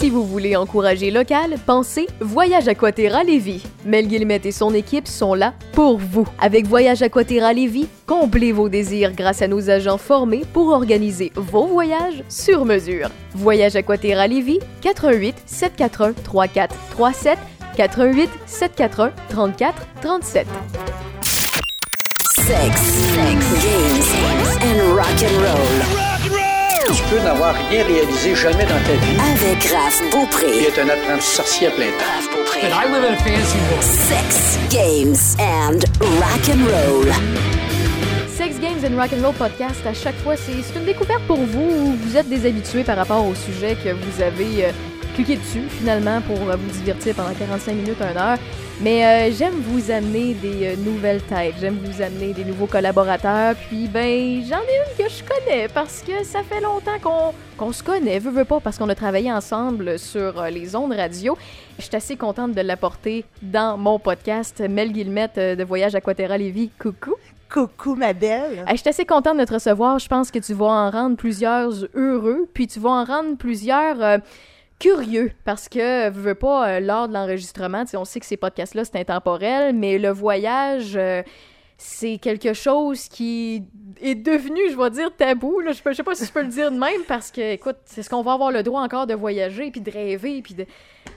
Si vous voulez encourager local, pensez Voyage Aquaterra Lévis. Mel Guillemette et son équipe sont là pour vous. Avec Voyage Aquaterra Lévis, comblez vos désirs grâce à nos agents formés pour organiser vos voyages sur mesure. Voyage Aquaterra Lévis, 88 741 3437 88 741 34 37. Sex, sex, games and rock and roll. Tu peux n'avoir rien réalisé jamais dans ta vie Avec Raph Beaupré. être un apprenti sorcier à plein temps. Raph Beaupré. And I live in a fancy world. Sex, games and rock and roll. Sex Games and Rock and Roll Podcast, à chaque fois, c'est c'est une découverte pour vous. Vous êtes des habitués par rapport au sujet que vous avez euh, cliqué dessus, finalement, pour euh, vous divertir pendant 45 minutes, 1 heure. Mais euh, j'aime vous amener des euh, nouvelles têtes, j'aime vous amener des nouveaux collaborateurs, puis ben, j'en ai une que je connais, parce que ça fait longtemps qu'on qu'on se connaît, veux, veux pas, parce qu'on a travaillé ensemble sur les ondes radio. Je suis assez contente de l'apporter dans mon podcast, Mel Guillemette de Voyage Aquaterra Lévis. Coucou! Coucou, ma belle. Hey, je suis assez contente de te recevoir. Je pense que tu vas en rendre plusieurs heureux, puis tu vas en rendre plusieurs euh, curieux, parce que, veux, veux pas, euh, lors de l'enregistrement, on sait que ces podcasts-là, c'est intemporel, mais le voyage... euh, c'est quelque chose qui est devenu, je vais dire, tabou. Là. Je, je sais pas si je peux le dire de même parce que, écoute, c'est ce qu'on va avoir le droit encore de voyager, puis de rêver, puis de...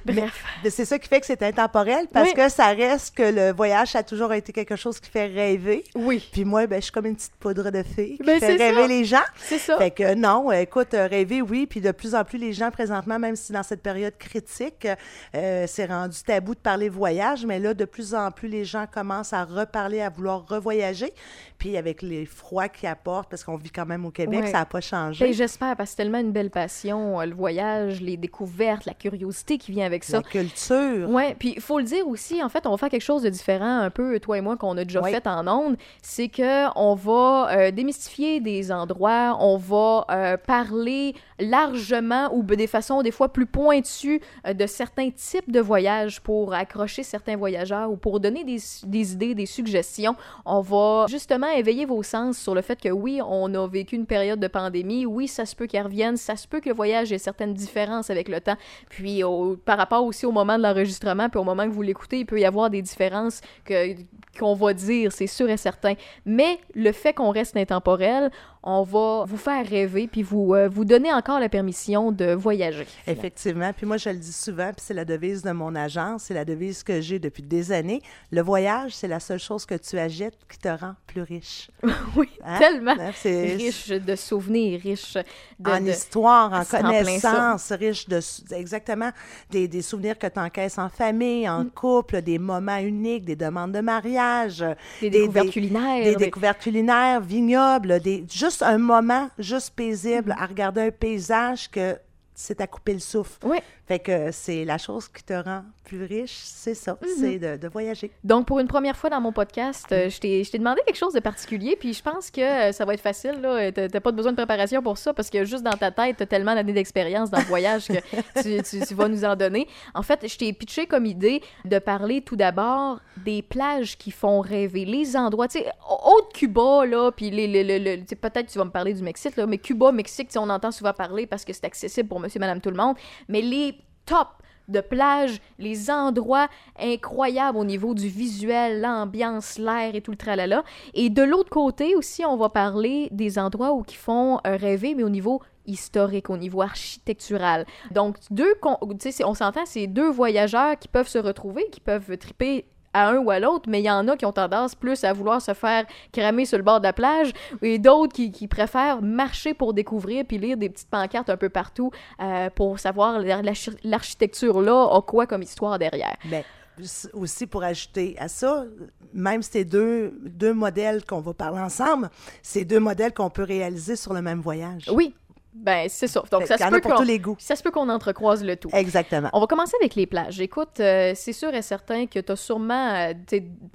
Bref. C'est ça qui fait que c'est intemporel parce Oui. que ça reste que le voyage ça a toujours été quelque chose qui fait rêver. Oui. Puis moi, ben, je suis comme une petite poudre de fée qui Ben, fait rêver ça. les gens. C'est ça. Fait que non, écoute, euh, rêver, oui. Puis de plus en plus, les gens, présentement, même si dans cette période critique, euh, c'est rendu tabou de parler voyage, mais là, de plus en plus, les gens commencent à reparler, à vouloir revoyager. Puis avec les froids qui apportent, parce qu'on vit quand même au Québec, Ouais. ça n'a pas changé. Ben, J'espère, parce que c'est tellement une belle passion, euh, le voyage, les découvertes, la curiosité qui vient avec ça. La culture. Ouais, puis il faut le dire aussi, en fait, on va faire quelque chose de différent un peu, toi et moi, qu'on a déjà Oui. fait en ondes, c'est que on va euh, démystifier des endroits, on va euh, parler largement ou des façons des fois plus pointues euh, de certains types de voyages pour accrocher certains voyageurs ou pour donner des, des idées, des suggestions. On va justement éveiller vos sens sur le fait que oui, on a vécu une période de pandémie, oui, ça se peut qu'elle revienne, ça se peut que le voyage ait certaines différences avec le temps, puis au- par rapport aussi au moment de l'enregistrement, puis au moment que vous l'écoutez, il peut y avoir des différences que qu'on va dire, c'est sûr et certain. Mais le fait qu'on reste intemporel, on va vous faire rêver, puis vous, euh, vous donner encore la permission de voyager. Effectivement. Puis moi, je le dis souvent, puis c'est la devise de mon agence, c'est la devise que j'ai depuis des années. Le voyage, c'est la seule chose que tu achètes qui te rend plus riche. oui, Hein? tellement Hein, c'est- riche de souvenirs, riche de... en de- histoire, en connaissances, riche de exactement des, des souvenirs que tu encaisses en famille, Mm. en couple, des moments uniques, des demandes de mariage, Des découvertes culinaires, des des- découvertes culinaires, vignobles, des juste un moment juste paisible Mm-hmm. à regarder un paysage que c'est à couper le souffle. Oui. Fait que c'est la chose qui te rend plus riche, c'est ça, Mm-hmm. c'est de, de voyager. Donc, pour une première fois dans mon podcast, euh, je t'ai je t'ai demandé quelque chose de particulier, puis je pense que euh, ça va être facile. là. T'as pas besoin de préparation pour ça, parce que juste dans ta tête, t'as tellement d'années d'expérience dans le voyage que tu, tu- tu vas nous en donner. En fait, je t'ai pitché comme idée de parler tout d'abord des plages qui font rêver, les endroits, tu sais, autre Cuba, là, puis les, les- les- les- peut-être tu vas me parler du Mexique, là, mais Cuba, Mexique, on entend souvent parler parce que c'est accessible pour monsieur, madame, tout le monde, mais les top de plage, les endroits incroyables au niveau du visuel, l'ambiance, l'air et tout le tralala. Et de l'autre côté aussi, on va parler des endroits où qui font euh, rêver, mais au niveau historique, au niveau architectural. Donc, deux, on s'entend, c'est deux voyageurs qui peuvent se retrouver, qui peuvent triper à un ou à l'autre, mais il y en a qui ont tendance plus à vouloir se faire cramer sur le bord de la plage et d'autres qui, qui préfèrent marcher pour découvrir puis lire des petites pancartes un peu partout euh, pour savoir la- l'archi- l'architecture là a quoi comme histoire derrière. Mais s- aussi pour ajouter à ça, même ces deux, deux modèles qu'on va parler ensemble, c'est deux modèles qu'on peut réaliser sur le même voyage. Oui, ben c'est ça. Donc Fait ça se peut pour qu'on tous les goûts. ça se peut qu'on entrecroise le tout. Exactement. On va commencer avec les plages. Écoute, euh, c'est sûr et certain que tu as sûrement euh,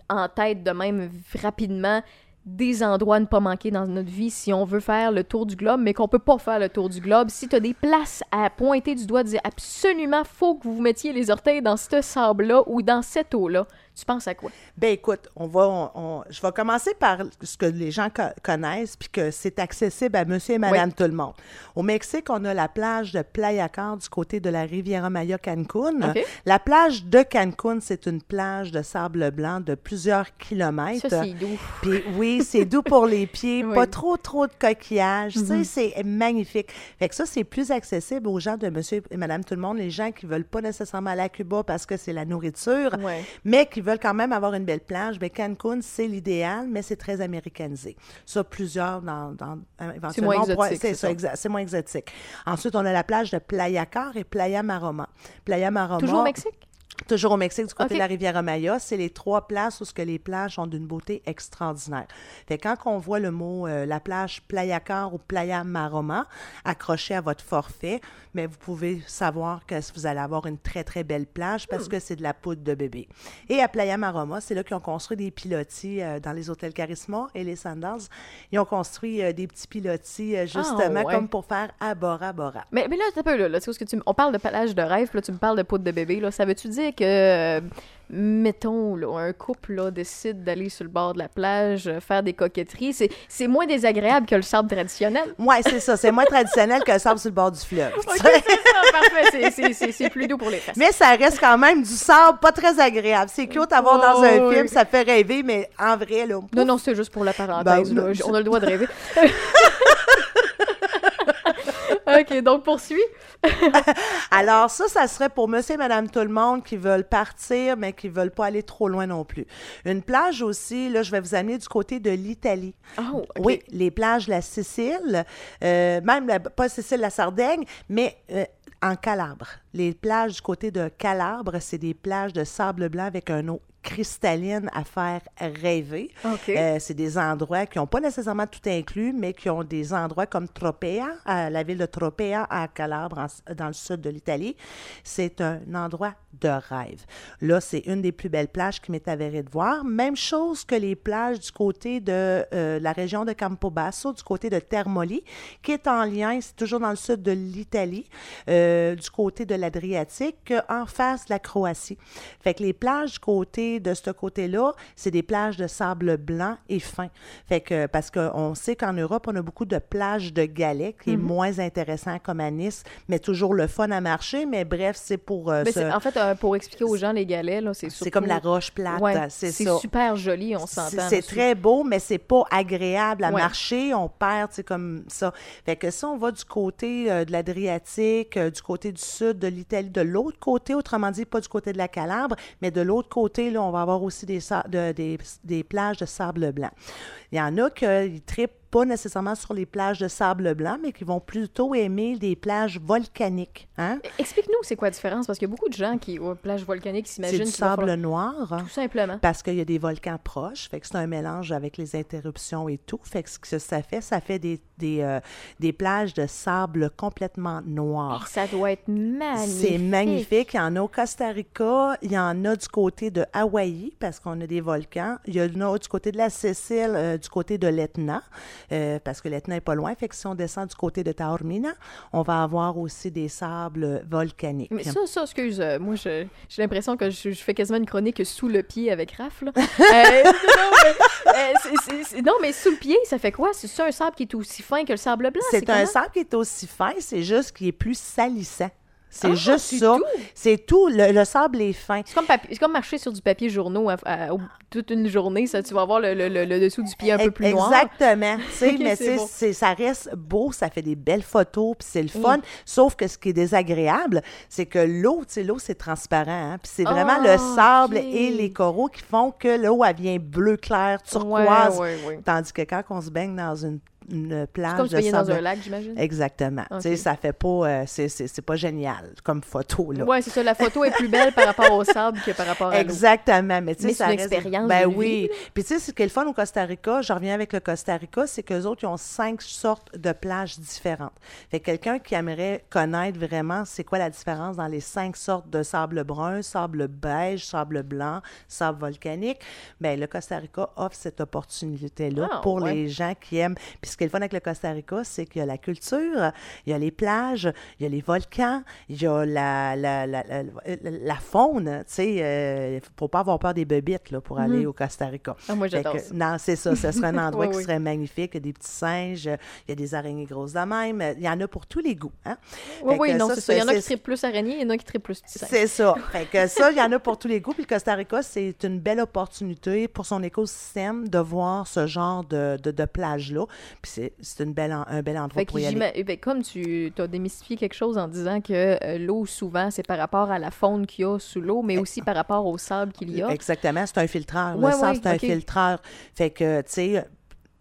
en tête de même rapidement des endroits à ne pas manquer dans notre vie si on veut faire le tour du globe, mais qu'on peut pas faire le tour du globe. Si tu as des places à pointer du doigt, dire absolument faut que vous mettiez les orteils dans ce sable-là ou dans cette eau-là, tu penses à quoi? Ben écoute, on va, on- on- je vais commencer par ce que les gens co- connaissent, puis que c'est accessible à monsieur et madame tout le monde. Au Mexique, on a la plage de Playa Car du côté de la Riviera Maya Cancun. La plage de Cancun, c'est une plage de sable blanc de plusieurs kilomètres. Ça, c'est doux. Puis oui, c'est doux pour les pieds, Oui. pas trop trop de coquillages, tu Mhm. sais, c'est magnifique. Fait que ça c'est plus accessible aux gens de monsieur et madame tout le monde, les gens qui veulent pas nécessairement aller à Cuba parce que c'est la nourriture, mais qui veulent quand même avoir une belle plage. Ben Cancun, c'est l'idéal, mais c'est très américanisé. Ça plusieurs dans, dans euh, éventuellement moins on pourra- exotique, c'est c'est ça, ça. exa- c'est moins exotique. Ensuite, on a la plage de Playa Car et Playa Maroma. Playa Maroma Toujours au Mexique? Toujours au Mexique, du côté de la rivière Maya, c'est les trois places où ce que les plages sont d'une beauté extraordinaire. Fait quand on voit le mot euh, la plage Playa Car ou Playa Maroma accroché à votre forfait, mais vous pouvez savoir que vous allez avoir une très très belle plage parce Hmm. que c'est de la poudre de bébé. Et à Playa Maroma, c'est là qu'ils ont construit des pilotis euh, dans les hôtels Charisma et les Sandals. Ils ont construit euh, des petits pilotis justement Ah, ouais. comme pour faire à Bora Bora. Mais, mais là, un peu, là, là, ce que tu, on parle de plage de rêve, puis là, tu me parles de poudre de bébé, là. Ça veut-tu dire que, euh, mettons, là, un couple, là, décide d'aller sur le bord de la plage, euh, faire des coquetteries, c'est, c'est moins désagréable que le sable traditionnel? Ouais, c'est ça. C'est moins traditionnel que le sable sur le bord du fleuve. c'est ça, parfait, c'est, c'est, c'est, c'est plus doux pour les fesses. Mais ça reste quand même du sable pas très agréable. C'est cute à voir dans un Oh, film, oui. ça fait rêver, mais en vrai, là. Non, non, c'est juste pour la parenthèse, Ben, là. On a le droit de rêver. ok, donc poursuis. Alors, ça, ça serait pour monsieur et madame tout le monde qui veulent partir, mais qui veulent pas aller trop loin non plus. Une plage aussi, là, je vais vous amener du côté de l'Italie. Oh, ok. Oui, les plages de la Sicile, euh, même la, pas Sicile, la Sardaigne, mais euh, en Calabre. Les plages du côté de Calabre, c'est des plages de sable blanc avec un eau cristalline à faire rêver. Euh, c'est des endroits qui n'ont pas nécessairement tout inclus, mais qui ont des endroits comme Tropea, à la ville de Tropea à Calabre, en- dans le sud de l'Italie. C'est un endroit de rêve. Là, c'est une des plus belles plages qui m'est avérée de voir. Même chose que les plages du côté de euh, la région de Campobasso, du côté de Termoli, qui est en lien, c'est toujours dans le sud de l'Italie, euh, du côté de l'Adriatique, en face de la Croatie. Fait que les plages du côté de ce côté-là, c'est des plages de sable blanc et fin. Fait que, parce qu'on sait qu'en Europe, on a beaucoup de plages de galets, qui est moins intéressant comme à Nice, mais toujours le fun à marcher. Mais bref, c'est pour. euh, Mais en fait, euh, pour expliquer aux gens les galets, là, c'est c'est comme la roche plate, Ouais, c'est super joli, on s'entend. C'est très beau, mais c'est pas agréable à Ouais. marcher. On perd, c'est comme ça. Fait que si on va du côté euh, de l'Adriatique, du côté du sud de l'Italie, de l'autre côté, autrement dit, pas du côté de la Calabre, mais de l'autre côté, là, on va avoir aussi des, des, des plages de sable blanc. Il y en a qui trippent pas nécessairement sur les plages de sable blanc, mais qui vont plutôt aimer des plages volcaniques. Hein? Explique-nous c'est quoi la différence, parce qu'il y a beaucoup de gens qui, aux plages volcaniques, C'est s'imaginent du qu'il va sable falloir- noir. Tout simplement. Parce qu'il y a des volcans proches, fait que c'est un mélange avec les interruptions et tout. Fait que ce que ça fait, ça fait des, des, euh, des plages de sable complètement noires. Ça doit être magnifique. C'est magnifique. Il y en a au Costa Rica, il y en a du côté de Hawaï, parce qu'on a des volcans. Il y en a du côté de la Sicile, euh, du côté de l'Etna, euh, parce que l'Etna est pas loin. Fait que si on descend du côté de Taormina, on va avoir aussi des sables volcaniques. Mais ça, ça, excuse, euh, moi, j'ai l'impression que je, je fais quasiment une chronique sous le pied avec Raph, là. Non, mais, non, sous le pied, ça fait quoi? C'est ça un sable qui est aussi fin que le sable blanc? C'est un comment? sable qui est aussi fin, c'est juste qu'il est plus salissant. C'est Ah, juste ça. C'est tout. Le, le sable est fin. C'est comme, comme marcher sur du papier journaux à- à- au- toute une journée. Ça, tu vas voir le, le- le- dessous du pied un peu plus noir. Exactement. Sais, Ok, mais ça reste beau, ça fait des belles photos, puis c'est le fun. Sauf que ce qui est désagréable, c'est que l'eau, tu sais, l'eau, c'est transparent. hein, puis c'est vraiment Ah, le sable ok. et les coraux qui font que l'eau, elle vient bleu clair, turquoise. Ouais, ouais, ouais. Tandis que quand on se baigne dans une une plage comme se de baigner dans un lac, j'imagine? Exactement. Ok. Tu sais, ça fait pas, euh, c'est- c'est c'est pas génial comme photo là. Ouais, c'est ça. La photo est plus belle par rapport au sable que par rapport à l'eau. Exactement, mais tu sais, c'est une reste- expérience Ben oui. Puis tu sais, ce qui est le fun au Costa Rica, je reviens avec le Costa Rica, c'est qu'eux autres, ils ont cinq sortes de plages différentes. Fait que quelqu'un qui aimerait connaître vraiment c'est quoi la différence dans les cinq sortes de sable brun, sable beige, sable blanc, sable volcanique, ben le Costa Rica offre cette opportunité-là Ah, pour ouais. les gens qui aiment. Puis qui est le fun avec le Costa Rica, c'est qu'il y a la culture, il y a les plages, il y a les volcans, il y a la, la, la, faune. Tu sais, il ne faut pas avoir peur des bébites là, pour aller au Costa Rica. Ah, moi, j'adore. Non, c'est ça. Ce serait un endroit Oui, qui oui. serait magnifique. Il y a des petits singes, il y a des araignées grosses de même. Il y en a pour tous les goûts. Hein? Oui, Fait oui, non, c'est ça. Il y en a qui trippent plus araignée, il y en a qui trippent plus petit singe. c'est ça. Fait que ça, il y en a pour tous les goûts. Puis le Costa Rica, c'est une belle opportunité pour son écosystème de voir ce genre de, de, de plage-là. Puis c'est- une belle en- un bel endroit Fait pour y aller. eh ben, comme tu as démystifié quelque chose en disant que euh, l'eau, souvent, c'est par rapport à la faune qu'il y a sous l'eau, mais aussi par rapport au sable qu'il y a. Exactement, c'est un filtreur. Ouais, le sable, c'est un filtreur. Fait que, tu sais,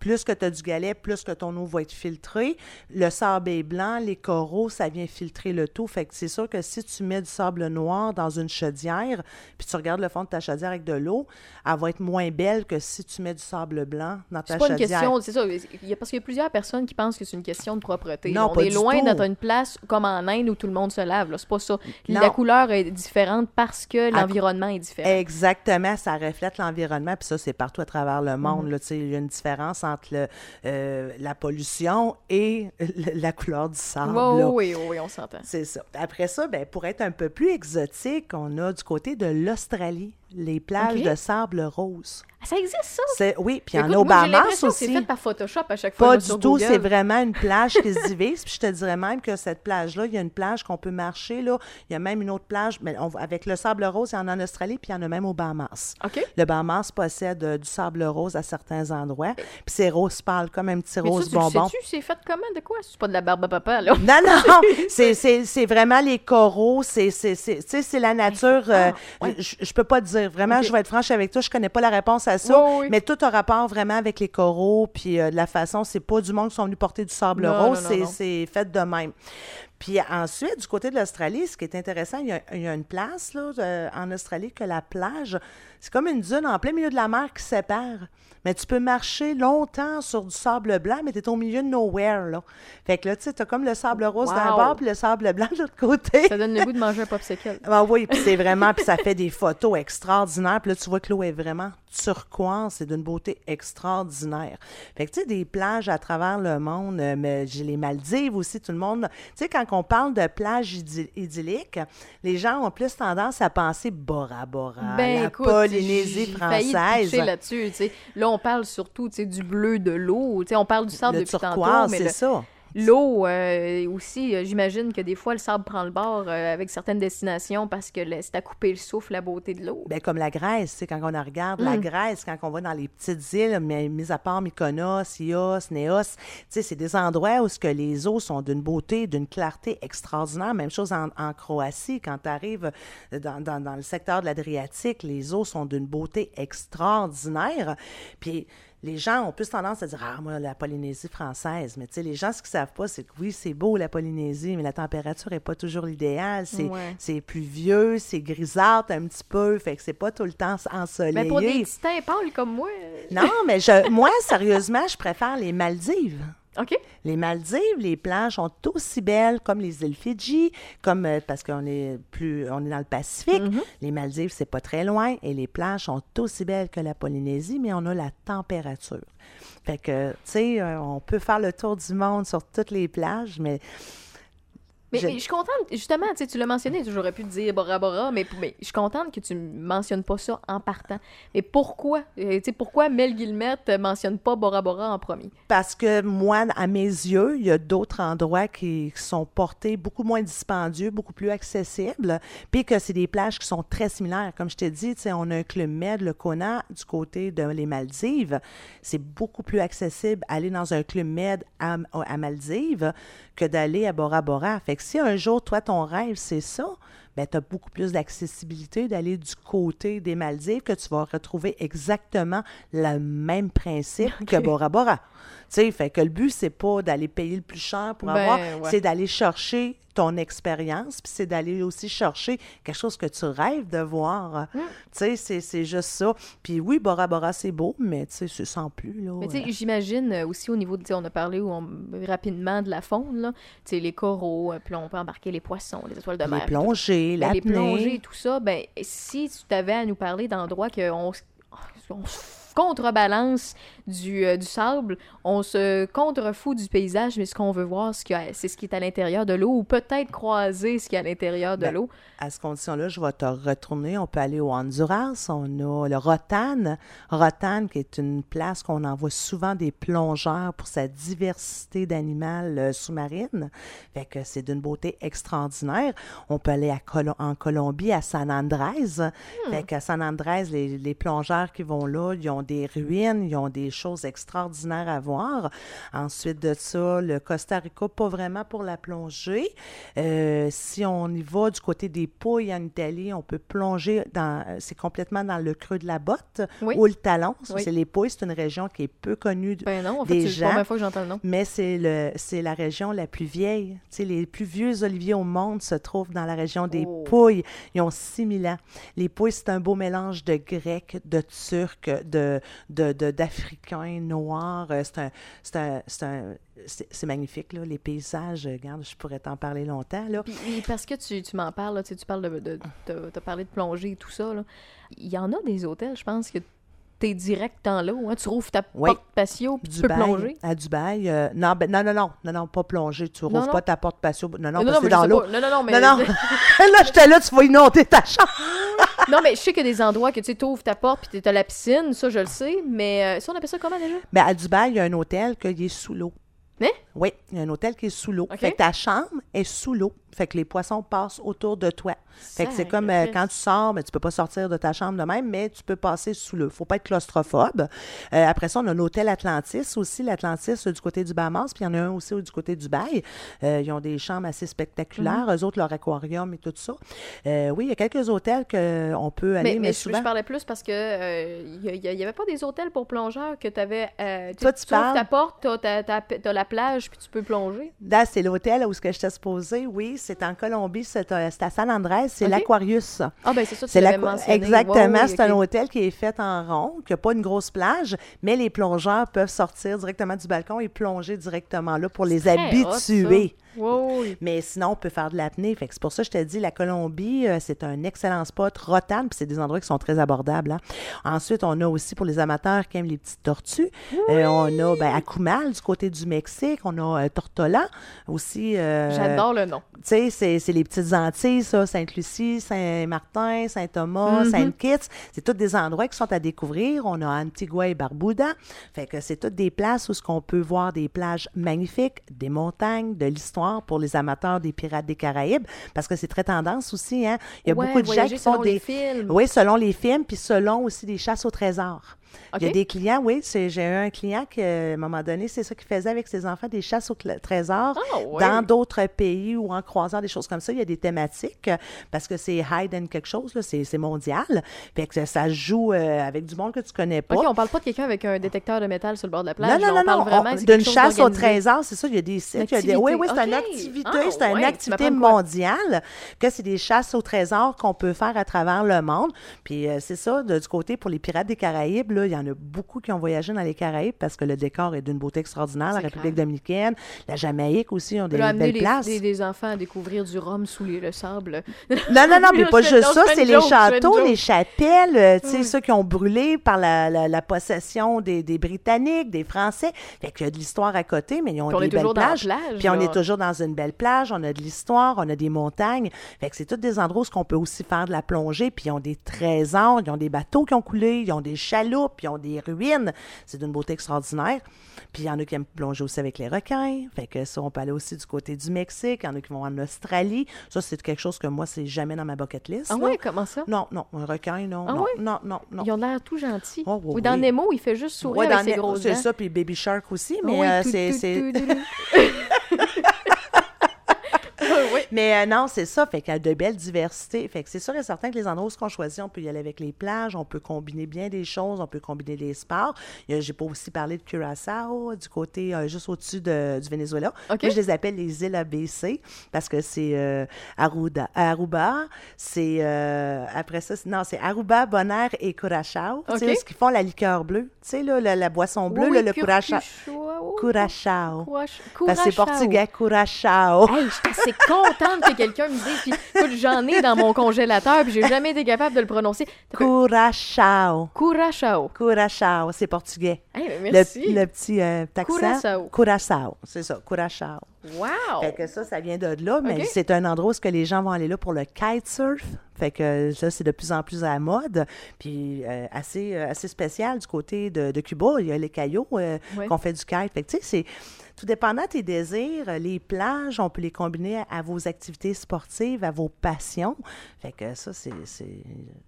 plus que tu as du galet, plus que ton eau va être filtrée. Le sable est blanc, les coraux, ça vient filtrer le tout. Fait que c'est sûr que si tu mets du sable noir dans une chaudière, puis tu regardes le fond de ta chaudière avec de l'eau, elle va être moins belle que si tu mets du sable blanc dans ta C'est pas une chaudière. question, c'est ça. Il y a, parce qu'il y a plusieurs personnes qui pensent que c'est une question de propreté. Non, on pas est du loin d'être une place comme en Inde où tout le monde se lave. C'est pas ça. Non. La couleur est différente parce que l'environnement est différent. Exactement, ça reflète l'environnement, puis ça, c'est partout à travers le monde. sais, il y a une différence entre le, euh, la pollution et le- la couleur du sable. Oui, oui, oui, on s'entend. C'est ça. Après ça, ben, pour être un peu plus exotique, on a du côté de l'Australie, les plages de sable rose. Ah, ça existe, ça? C'est, oui, puis il y en a au Bahamas que c'est aussi. fait par Photoshop à chaque fois Pas là, du sur tout, c'est vraiment une plage qui se divise. Puis je te dirais même que cette plage-là, il y a une plage qu'on peut marcher. Là. Il y a même une autre plage, mais on- avec le sable rose, il y en a en Australie, puis il y en a même au Bahamas. OK. Le Bahamas possède euh, du sable rose à certains endroits. Puis c'est rose pâle, comme un petit Mais rose ça, tu bonbon. sais-tu, c'est fait comment? De quoi? C'est pas de la barbe à papa, là? Non, non, c'est- c'est c'est vraiment les coraux, c'est c'est- c'est- tu c'est la nature. euh, Ah, ouais. je, peux pas te dire. Vraiment, je vais être franche avec toi, je connais pas la réponse à ça, Oui, oui. mais tout a rapport vraiment avec les coraux, puis euh, de la façon, c'est pas du monde qui sont venus porter du sable Non, rose, c'est- fait de même. Puis ensuite, du côté de l'Australie, ce qui est intéressant, il y a, il y a une place là, de- en Australie que la plage, c'est comme une dune en plein milieu de la mer qui sépare. Mais tu peux marcher longtemps sur du sable blanc, mais tu es au milieu de nowhere. Là. Fait que là, tu sais, tu as comme le sable rose d'un Wow. bord puis le sable blanc de l'autre côté. Ça donne le goût de manger un popsicle. Ah oui, puis c'est vraiment, puis ça fait des photos extraordinaires. Puis là, tu vois que l'eau est vraiment turquoise, c'est d'une beauté extraordinaire. Fait que tu sais, des plages à travers le monde, euh, mais j'ai les Maldives aussi, tout le monde. Tu sais, quand on parle de plages idylliques, les gens ont plus tendance à penser Bora Bora, Ben, la écoute, Polynésie française. là-dessus, tu sais. Là, on parle surtout, du bleu de l'eau. On parle du sable Le depuis tantôt, turquoise, mais c'est le- ça. L'eau euh, aussi, euh, j'imagine que des fois, le sable prend le bord euh, avec certaines destinations parce que c'est à couper le souffle, la beauté de l'eau. Ben, comme la Grèce, tu sais, quand on la regarde, la Mm. Grèce, quand on va dans les petites îles, mais mis à part Mykonos, Ios, Néos, tu sais, c'est des endroits où ce que les eaux sont d'une beauté, d'une clarté extraordinaire. Même chose en, en Croatie, quand tu arrives dans, dans- dans le secteur de l'Adriatique, les eaux sont d'une beauté extraordinaire. Puis les gens ont plus tendance à dire Ah, moi, la Polynésie française. Mais tu sais, les gens, ce qu'ils savent pas, c'est que oui, c'est beau la Polynésie, mais la température n'est pas toujours l'idéal. C'est Ouais. pluvieux, c'est grisâtre un petit peu, fait que c'est pas tout le temps ensoleillé. Mais pour des teints pâles comme moi. euh, Non, mais je, moi, sérieusement, je préfère les Maldives. Les Maldives, les plages sont aussi belles comme les îles Fidji, comme euh, parce qu'on est plus, on est dans le Pacifique. Mm-hmm. Les Maldives, c'est pas très loin et les plages sont aussi belles que la Polynésie, mais on a la température. Fait que, tu sais, euh, on peut faire le tour du monde sur toutes les plages, mais Mais Je- suis contente, justement, tu sais, tu l'as mentionné, j'aurais pu te dire Bora Bora, mais, mais je suis contente que tu mentionnes pas ça en partant. Mais pourquoi? Euh, tu sais, pourquoi Mel Guillemette mentionne pas Bora Bora en premier? Parce que moi, à mes yeux, il y a d'autres endroits qui sont portés beaucoup moins dispendieux, beaucoup plus accessibles, puis que c'est des plages qui sont très similaires. Comme je t'ai dit, tu sais, on a un club Med, le Kona, du côté de les Maldives. C'est beaucoup plus accessible aller dans un club Med à, à Maldives que d'aller à Bora Bora. Fait que si un jour, toi, ton rêve, c'est ça, ben, tu as beaucoup plus d'accessibilité d'aller du côté des Maldives que tu vas retrouver exactement le même principe que Bora Bora. Sais, fait que le but, c'est pas d'aller payer le plus cher pour Ben, avoir, ouais. c'est d'aller chercher ton expérience, puis c'est d'aller aussi chercher quelque chose que tu rêves de voir. Mm. Tu sais, c'est- juste ça. Puis oui, Bora Bora, c'est beau, mais tu sais, c'est sans plus, là. Mais tu Euh, j'imagine euh, aussi au niveau de, tu sais, on a parlé où on- rapidement de la faune, là. Tu sais, les coraux, euh, puis on peut embarquer les poissons, les étoiles de les mer. plongées, Ben, les plongées tout ça, ben, si tu t'avais à nous parler d'endroits qu'on on se contrebalance du, euh, du sable, on se contrefout du paysage, mais ce qu'on veut voir, c'est ce qui est à l'intérieur de l'eau, ou peut-être croiser ce qui est à l'intérieur de Ben, l'eau. À ce condition-là, je vais te retourner. On peut aller au Honduras. On a le Rotan. Rotan, qui est une place qu'on envoie souvent des plongeurs pour sa diversité d'animaux euh, sous-marines. Fait que c'est d'une beauté extraordinaire. On peut aller à en Colombie, à San Andrés. Fait qu'à San Andrés, les, les plongeurs qui vont là, ils ont des ruines, ils ont des choses extraordinaires à voir. Ensuite de ça, le Costa Rica, pas vraiment pour la plongée. Euh, si on y va du côté des Pouilles en Italie, on peut plonger dans, c'est complètement dans le creux de la botte Oui. ou le talon. Oui. C'est les Pouilles, c'est une région qui est peu connue. Ben non, en fait, des la gens. première fois que j'entends le nom. mais c'est le c'est la région la plus vieille. Tu sais, les plus vieux oliviers au monde se trouvent dans la région des Oh. Pouilles. Ils ont 6000 ans. Les Pouilles, c'est un beau mélange de Grecs, de Turcs, de, de, de- d'Africains noirs. Euh, C'est magnifique, là, les paysages. Regarde, je pourrais t'en parler longtemps, là. Puis, parce que tu, tu m'en parles, là, tu sais, tu parles de. de parlé de plongée et tout ça. là. Il y en a des hôtels, je pense, que t'es direct dans l'eau. Hein, tu rouvres ta Oui. porte patio puis tu peux plonger. À Dubaï. euh, non, ben, non, non, non, non, non, pas plonger. Tu rouvres non. pas ta porte patio. Non, non, non, parce que dans l'eau. non, non, non, mais. Non, non. là, j'étais là, tu vas inonder ta chambre. non, mais je sais qu'il y a des endroits que tu ouvres ta porte puis t'as la piscine, ça, je le sais. Mais euh, ça, on appelle ça comment déjà? Ben, à Dubaï, il y a un hôtel qui est sous l'eau. Hein? Oui, il y a un hôtel qui est sous l'eau. Fait que ta chambre est sous l'eau. Fait que les poissons passent autour de toi. Fait que c'est comme euh, quand tu sors, mais tu peux pas sortir de ta chambre de même, mais tu peux passer sous l'eau. Faut pas être claustrophobe. Euh, après ça, on a l'hôtel Atlantis aussi. L'Atlantis euh, du côté du Bahamas, puis il y en a un aussi du côté du. Euh, ils ont des chambres assez spectaculaires. Mm-hmm. Eux autres, leur aquarium et tout ça. Oui, il y a quelques hôtels qu'on peut aller, Mais, mais, mais je, souvent... je parlais plus parce que il y, avait pas des hôtels pour plongeurs que t'avais. Euh, Toi, sais, tu parles- ta porte, la plage puis tu peux plonger. Là, c'est l'hôtel où est-ce que j'étais supposée. Oui, c'est en Colombie, c'est euh, à San Andrés, c'est l'Aquarius. Ah ben c'est ça, tu l'avais mentionné. Exactement, Ouais, ouais, c'est un hôtel qui est fait en rond, qui n'a pas une grosse plage, mais les plongeurs peuvent sortir directement du balcon et plonger directement là pour les hot, Mais sinon, on peut faire de l'apnée. Fait que c'est pour ça que je te dis, la Colombie, euh, c'est un excellent spot. Rotan, puis c'est des endroits qui sont très abordables. hein. Ensuite, on a aussi pour les amateurs qui aiment les petites tortues. euh, on a ben, Akumal du côté du Mexique. On a euh, Tortola aussi. euh, J'adore le nom. tu sais, c'est, les petites Antilles, ça, Sainte-Lucie, Saint-Martin, Saint-Thomas, Mhm. Sainte-Kitts. C'est tous des endroits qui sont à découvrir. On a Antigua et Barbuda. Fait que c'est toutes des places où ce qu'on peut voir des plages magnifiques, des montagnes, de l'histoire pour les amateurs des pirates des Caraïbes, parce que c'est très tendance aussi, hein. Il y a Ouais, beaucoup de gens qui font selon les des... films. Oui, selon les films, puis selon aussi des chasses au trésor. Il y a des clients, oui, j'ai eu un client qui, à un moment donné, c'est ça qu'il faisait avec ses enfants, des chasses au trésor Ah, dans d'autres pays ou en croisant des choses comme ça. Il y a des thématiques parce que c'est hide and quelque chose, c'est, mondial. Fait que ça joue euh, avec du monde que tu connais pas. OK, on parle pas de quelqu'un avec un détecteur de métal sur le bord de la plage. non, non, non, on parle non, vraiment d'une chasse au trésor, c'est ça, il y a des sites, il y a des- oui, oui, c'est une Activité. Ah, c'est une activité mondiale, que c'est des chasses au trésor qu'on peut faire à travers le monde. Puis euh, c'est ça, de- du côté pour les pirates des Caraïbes, là, il y en a beaucoup qui ont voyagé dans les Caraïbes parce que le décor est d'une beauté extraordinaire. La République clair. dominicaine, la Jamaïque aussi ont des belles les- places. des, des enfants à découvrir du rhum sous les- le sable. Non, non, non, mais pas juste ça, c'est les châteaux, les chapelles, euh, tu sais, Mm. ceux qui ont brûlé par la, la- la possession des, des Britanniques, des Français. Fait qu'il y a de l'histoire à côté, mais ils ont Puis des belles plages. plage, Puis on est toujours dans une belle plage, on a de l'histoire, on a des montagnes. Fait que c'est tous des endroits où on peut aussi faire de la plongée, puis ils ont des trésors, ils ont des bateaux qui ont coulé, ils ont des chaloupes, ils ont des ruines. C'est d'une beauté extraordinaire. Puis il y en a qui aiment plonger aussi avec les requins. Fait que ça, on peut aller aussi du côté du Mexique. Il y en a qui vont en Australie. Ça, c'est quelque chose que moi, c'est jamais dans ma bucket list. Ah là. ouais, comment ça? Non, non, un requin, non. Ah non, ouais? non, non, non. Ils ont l'air tout gentils. Oh, oui, Ou dans oui. Nemo, il fait juste sourire Ouais, avec dans ses grosses C'est ça, puis Baby Shark aussi, mais oui, euh, c'est... tout, c'est- tout, tout, tout. Ah oui. Mais euh, non, c'est ça. Fait qu'il y a de belles diversités. Fait que c'est sûr et certain que les endroits où on choisit, on peut y aller avec les plages, on peut combiner bien des choses, on peut combiner les sports. J'ai pas aussi parlé de Curaçao, du côté euh, juste au-dessus de- du Venezuela. Moi, je les appelle les îles ABC parce que c'est euh, Aruba, c'est après ça, c'est- non, c'est Aruba, Bonaire et Curaçao. Tu sais, ce qu'ils font la liqueur bleue, tu sais là, la, la boisson bleue, Oui, là, le cur- Curaçao. Curaçao. Parce que c'est Curaçao. portugais, Curaçao. Hey, j'étais assez contente que quelqu'un me dise. Puis, écoute, j'en ai dans mon congélateur, puis j'ai jamais été capable de le prononcer. Curaçao. Curaçao. Curaçao, c'est portugais. Hey, ben, merci. le petit euh, accent. Curaçao. Curaçao, c'est ça, Curaçao. Wow! Fait que ça, ça vient de là, mais c'est un endroit où ce que les gens vont aller là pour le kitesurf. Fait que ça, c'est de plus en plus à la mode. Puis euh, assez, euh, assez spécial du côté de, de Cuba. Il y a les caillots euh, Ouais. qu'on fait du kite. Fait que tu sais, c'est tout dépendant de tes désirs. euh, Les plages, on peut les combiner à, à vos activités sportives, à vos passions. Fait que ça, c'est...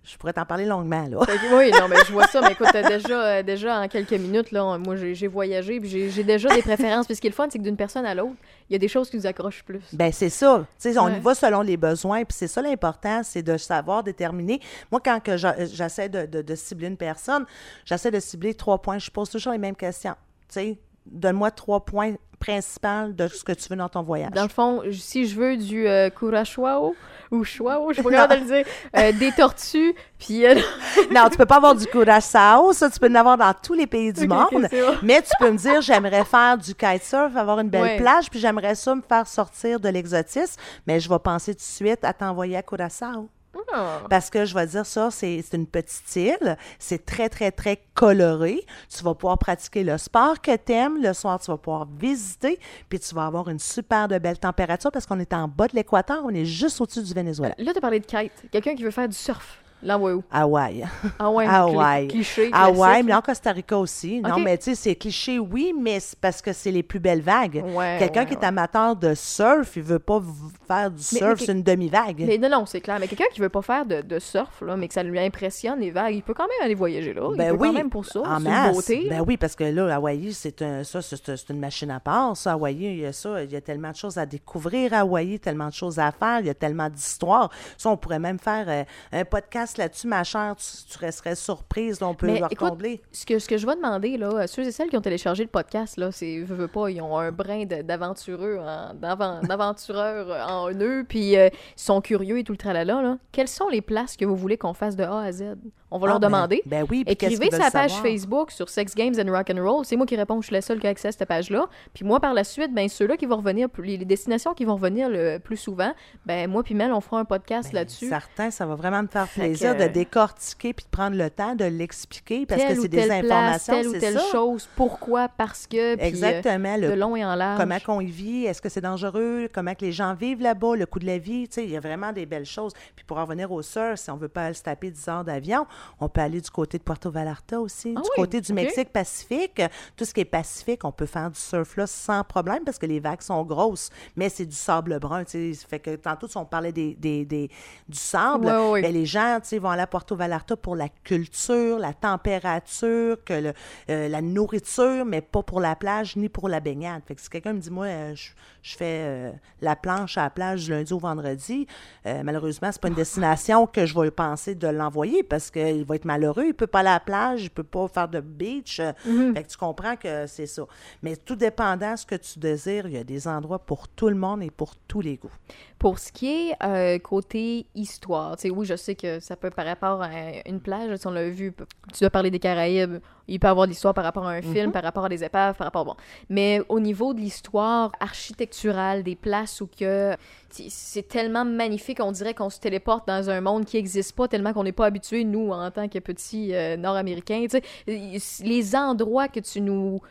Je pourrais t'en parler longuement, là. Oui, non, mais je vois ça. Mais écoute, déjà, euh, déjà en quelques minutes, là, moi, j'ai voyagé, puis j'ai déjà des préférences. Puis ce qui est le fun, c'est que d'une personne à l'autre, il y a des choses qui nous accrochent plus. Ben c'est ça. Tu sais, on Ouais. y va selon les besoins, puis c'est ça l'important, c'est de savoir déterminer. Moi, quand que j'essaie de, de- de cibler une personne, j'essaie de cibler trois points. Je pose toujours les mêmes questions. Tu sais, donne-moi trois points principaux de ce que tu veux dans ton voyage. Dans le fond, si je veux du euh, curaçao ou chouao, je te le dire, euh, des tortues, puis... euh, non, tu peux pas avoir du curaçao, ça, tu peux en avoir dans tous les pays du monde. bon. Mais tu peux me dire, j'aimerais faire du kitesurf, avoir une belle Ouais. plage, puis j'aimerais ça me faire sortir de l'exotisme, mais je vais penser tout de suite à t'envoyer à Curaçao. Ah. Parce que je vais dire ça, c'est une petite île, c'est très, très, très coloré. Tu vas pouvoir pratiquer le sport que tu aimes. Le soir, tu vas pouvoir visiter, puis tu vas avoir une super de belle température parce qu'on est en bas de l'équateur, on est juste au-dessus du Venezuela. Là, t'as parlé de kite. Quelqu'un qui veut faire du surf. L'envoie où? Hawaï. Ah ouais, ouais. cliché. Hawaï, mais là. en Costa Rica aussi. Non, mais tu sais, c'est cliché, oui, mais c'est parce que c'est les plus belles vagues. Ouais, Quelqu'un ouais, qui est amateur de surf, il veut pas faire du surf sur une demi-vague. Mais non, non, c'est clair. Mais quelqu'un qui veut pas faire de, de surf, là, mais que ça lui impressionne les vagues, il peut quand même aller voyager là. Ben il peut oui, quand même pour ça. en C'est une masse. beauté. Ben oui, parce que là, Hawaï, c'est un, ça, c'est, c'est une machine à part. Ça, Hawaï, il y a ça, il y a tellement de choses à découvrir à Hawaï, tellement de choses à faire, il y a tellement d'histoires. Ça, on pourrait même faire euh, un podcast là-dessus, ma chère. Tu, tu resterais surprise, on peut Mais écoute. Ce que, ce que je vais demander, là, à ceux et celles qui ont téléchargé le podcast, là, c'est, veux, veux pas, ils ont un brin d'aventureux, en eux, puis euh, ils sont curieux et tout le tralala, là. Quelles sont les places que vous voulez qu'on fasse de A à Z? On va leur Ah, ben- demander. Ben, oui, puis qu'est-ce Écrivez sa page savoir? Facebook sur Sex Games and Rock and Roll. C'est moi qui réponds, je suis la seule qui a accès à cette page-là. Puis moi, par la suite, ben ceux-là qui vont revenir, les, destinations qui vont revenir le plus souvent, ben moi puis Mel, on fera un podcast là-dessus. Ben, Certain, ça va vraiment me faire plaisir que- de décortiquer puis de prendre le temps de l'expliquer parce telle que c'est des place, informations, telle ou telle ça. chose, pourquoi, parce que, puis, euh, Exactement. de le long et en large. comment qu'on y vit, est-ce que c'est dangereux, comment que les gens vivent là-bas, le coût de la vie, tu sais, il y a vraiment des belles choses. Puis pour en revenir au surf, si on veut pas se taper 10 heures d'avion, on peut aller du côté de Puerto Vallarta aussi, Ah du oui, côté du. Mexique Pacifique, tout ce qui est Pacifique, on peut faire du surf là sans problème parce que les vagues sont grosses, mais c'est du sable brun, tu sais, fait que tantôt si on parlait des, des, des- du sable, ben, les gens, vont aller à Puerto Vallarta pour la culture, la température, que le- euh, la nourriture, mais pas pour la plage ni pour la baignade. Fait que si quelqu'un me dit, moi, euh, je, je fais euh, la planche à la plage du lundi au vendredi, malheureusement, c'est pas une destination que je vais penser de l'envoyer parce qu'il va être malheureux, il peut pas aller à la plage, il peut pas faire de beach. euh, Mhm. Fait que tu comprends que c'est ça. Mais tout dépendant de ce que tu désires, il y a des endroits pour tout le monde et pour tous les goûts. Pour ce qui est euh, côté histoire, tu sais, oui, je sais que ça peut par rapport à une plage, si on l'a vu, tu dois parler des Caraïbes, il peut y avoir de l'histoire par rapport à un Mhm. film, par rapport à des épaves, par rapport, bon. Mais au niveau de l'histoire architecturale, des places où que c'est- c'est tellement magnifique, on dirait qu'on se téléporte dans un monde qui n'existe pas, tellement qu'on n'est pas habitué, nous, en tant que petits euh, Nord-Américains, tu sais, les endroits que tu nous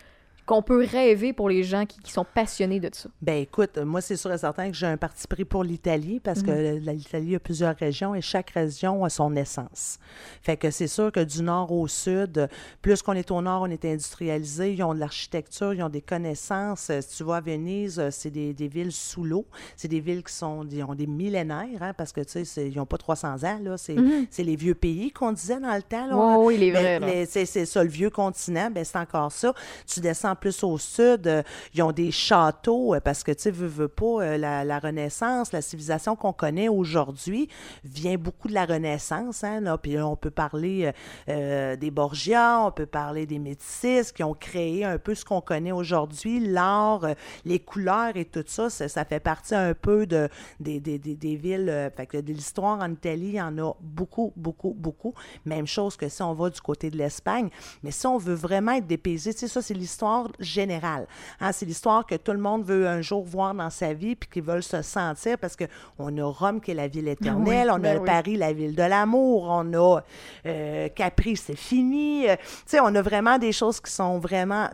qu'on peut rêver pour les gens qui, qui sont passionnés de ça. Ben écoute, moi c'est sûr et certain que j'ai un parti pris pour l'Italie parce que la- l'Italie a plusieurs régions et chaque région a son essence. Fait que c'est sûr que du nord au sud, plus qu'on est au nord, on est industrialisé, ils ont de l'architecture, ils ont des connaissances. Si tu vas à Venise, c'est des, des villes sous l'eau, c'est des villes qui sont ils ont des millénaires hein, parce que tu sais ils n'ont pas 300 ans là, c'est c'est les vieux pays qu'on disait dans le temps là. Oui, là. mais c'est c'est ça, le vieux continent, ben c'est encore ça. Tu descends plus au sud, euh, ils ont des châteaux, euh, parce que, tu sais, veux, pas, euh, la, Renaissance, la civilisation qu'on connaît aujourd'hui vient beaucoup de la Renaissance, hein, là, puis on peut parler des Borgia, on peut parler des Médicis, qui ont créé un peu ce qu'on connaît aujourd'hui, l'art, les couleurs et tout ça, ça, fait partie un peu de, des, des, des, des villes, fait que de l'histoire en Italie, il y en a beaucoup, beaucoup, beaucoup. Même chose que si on va du côté de l'Espagne. Mais si on veut vraiment être dépaysé, tu sais, ça, c'est l'histoire générale. Hein, c'est l'histoire que tout le monde veut un jour voir dans sa vie, puis qu'ils veulent se sentir, parce qu'on a Rome, qui est la ville éternelle, on a ben oui. Paris, la ville de l'amour, on a euh, Capri, c'est fini. Euh, tu sais, on a vraiment des choses qui sont vraiment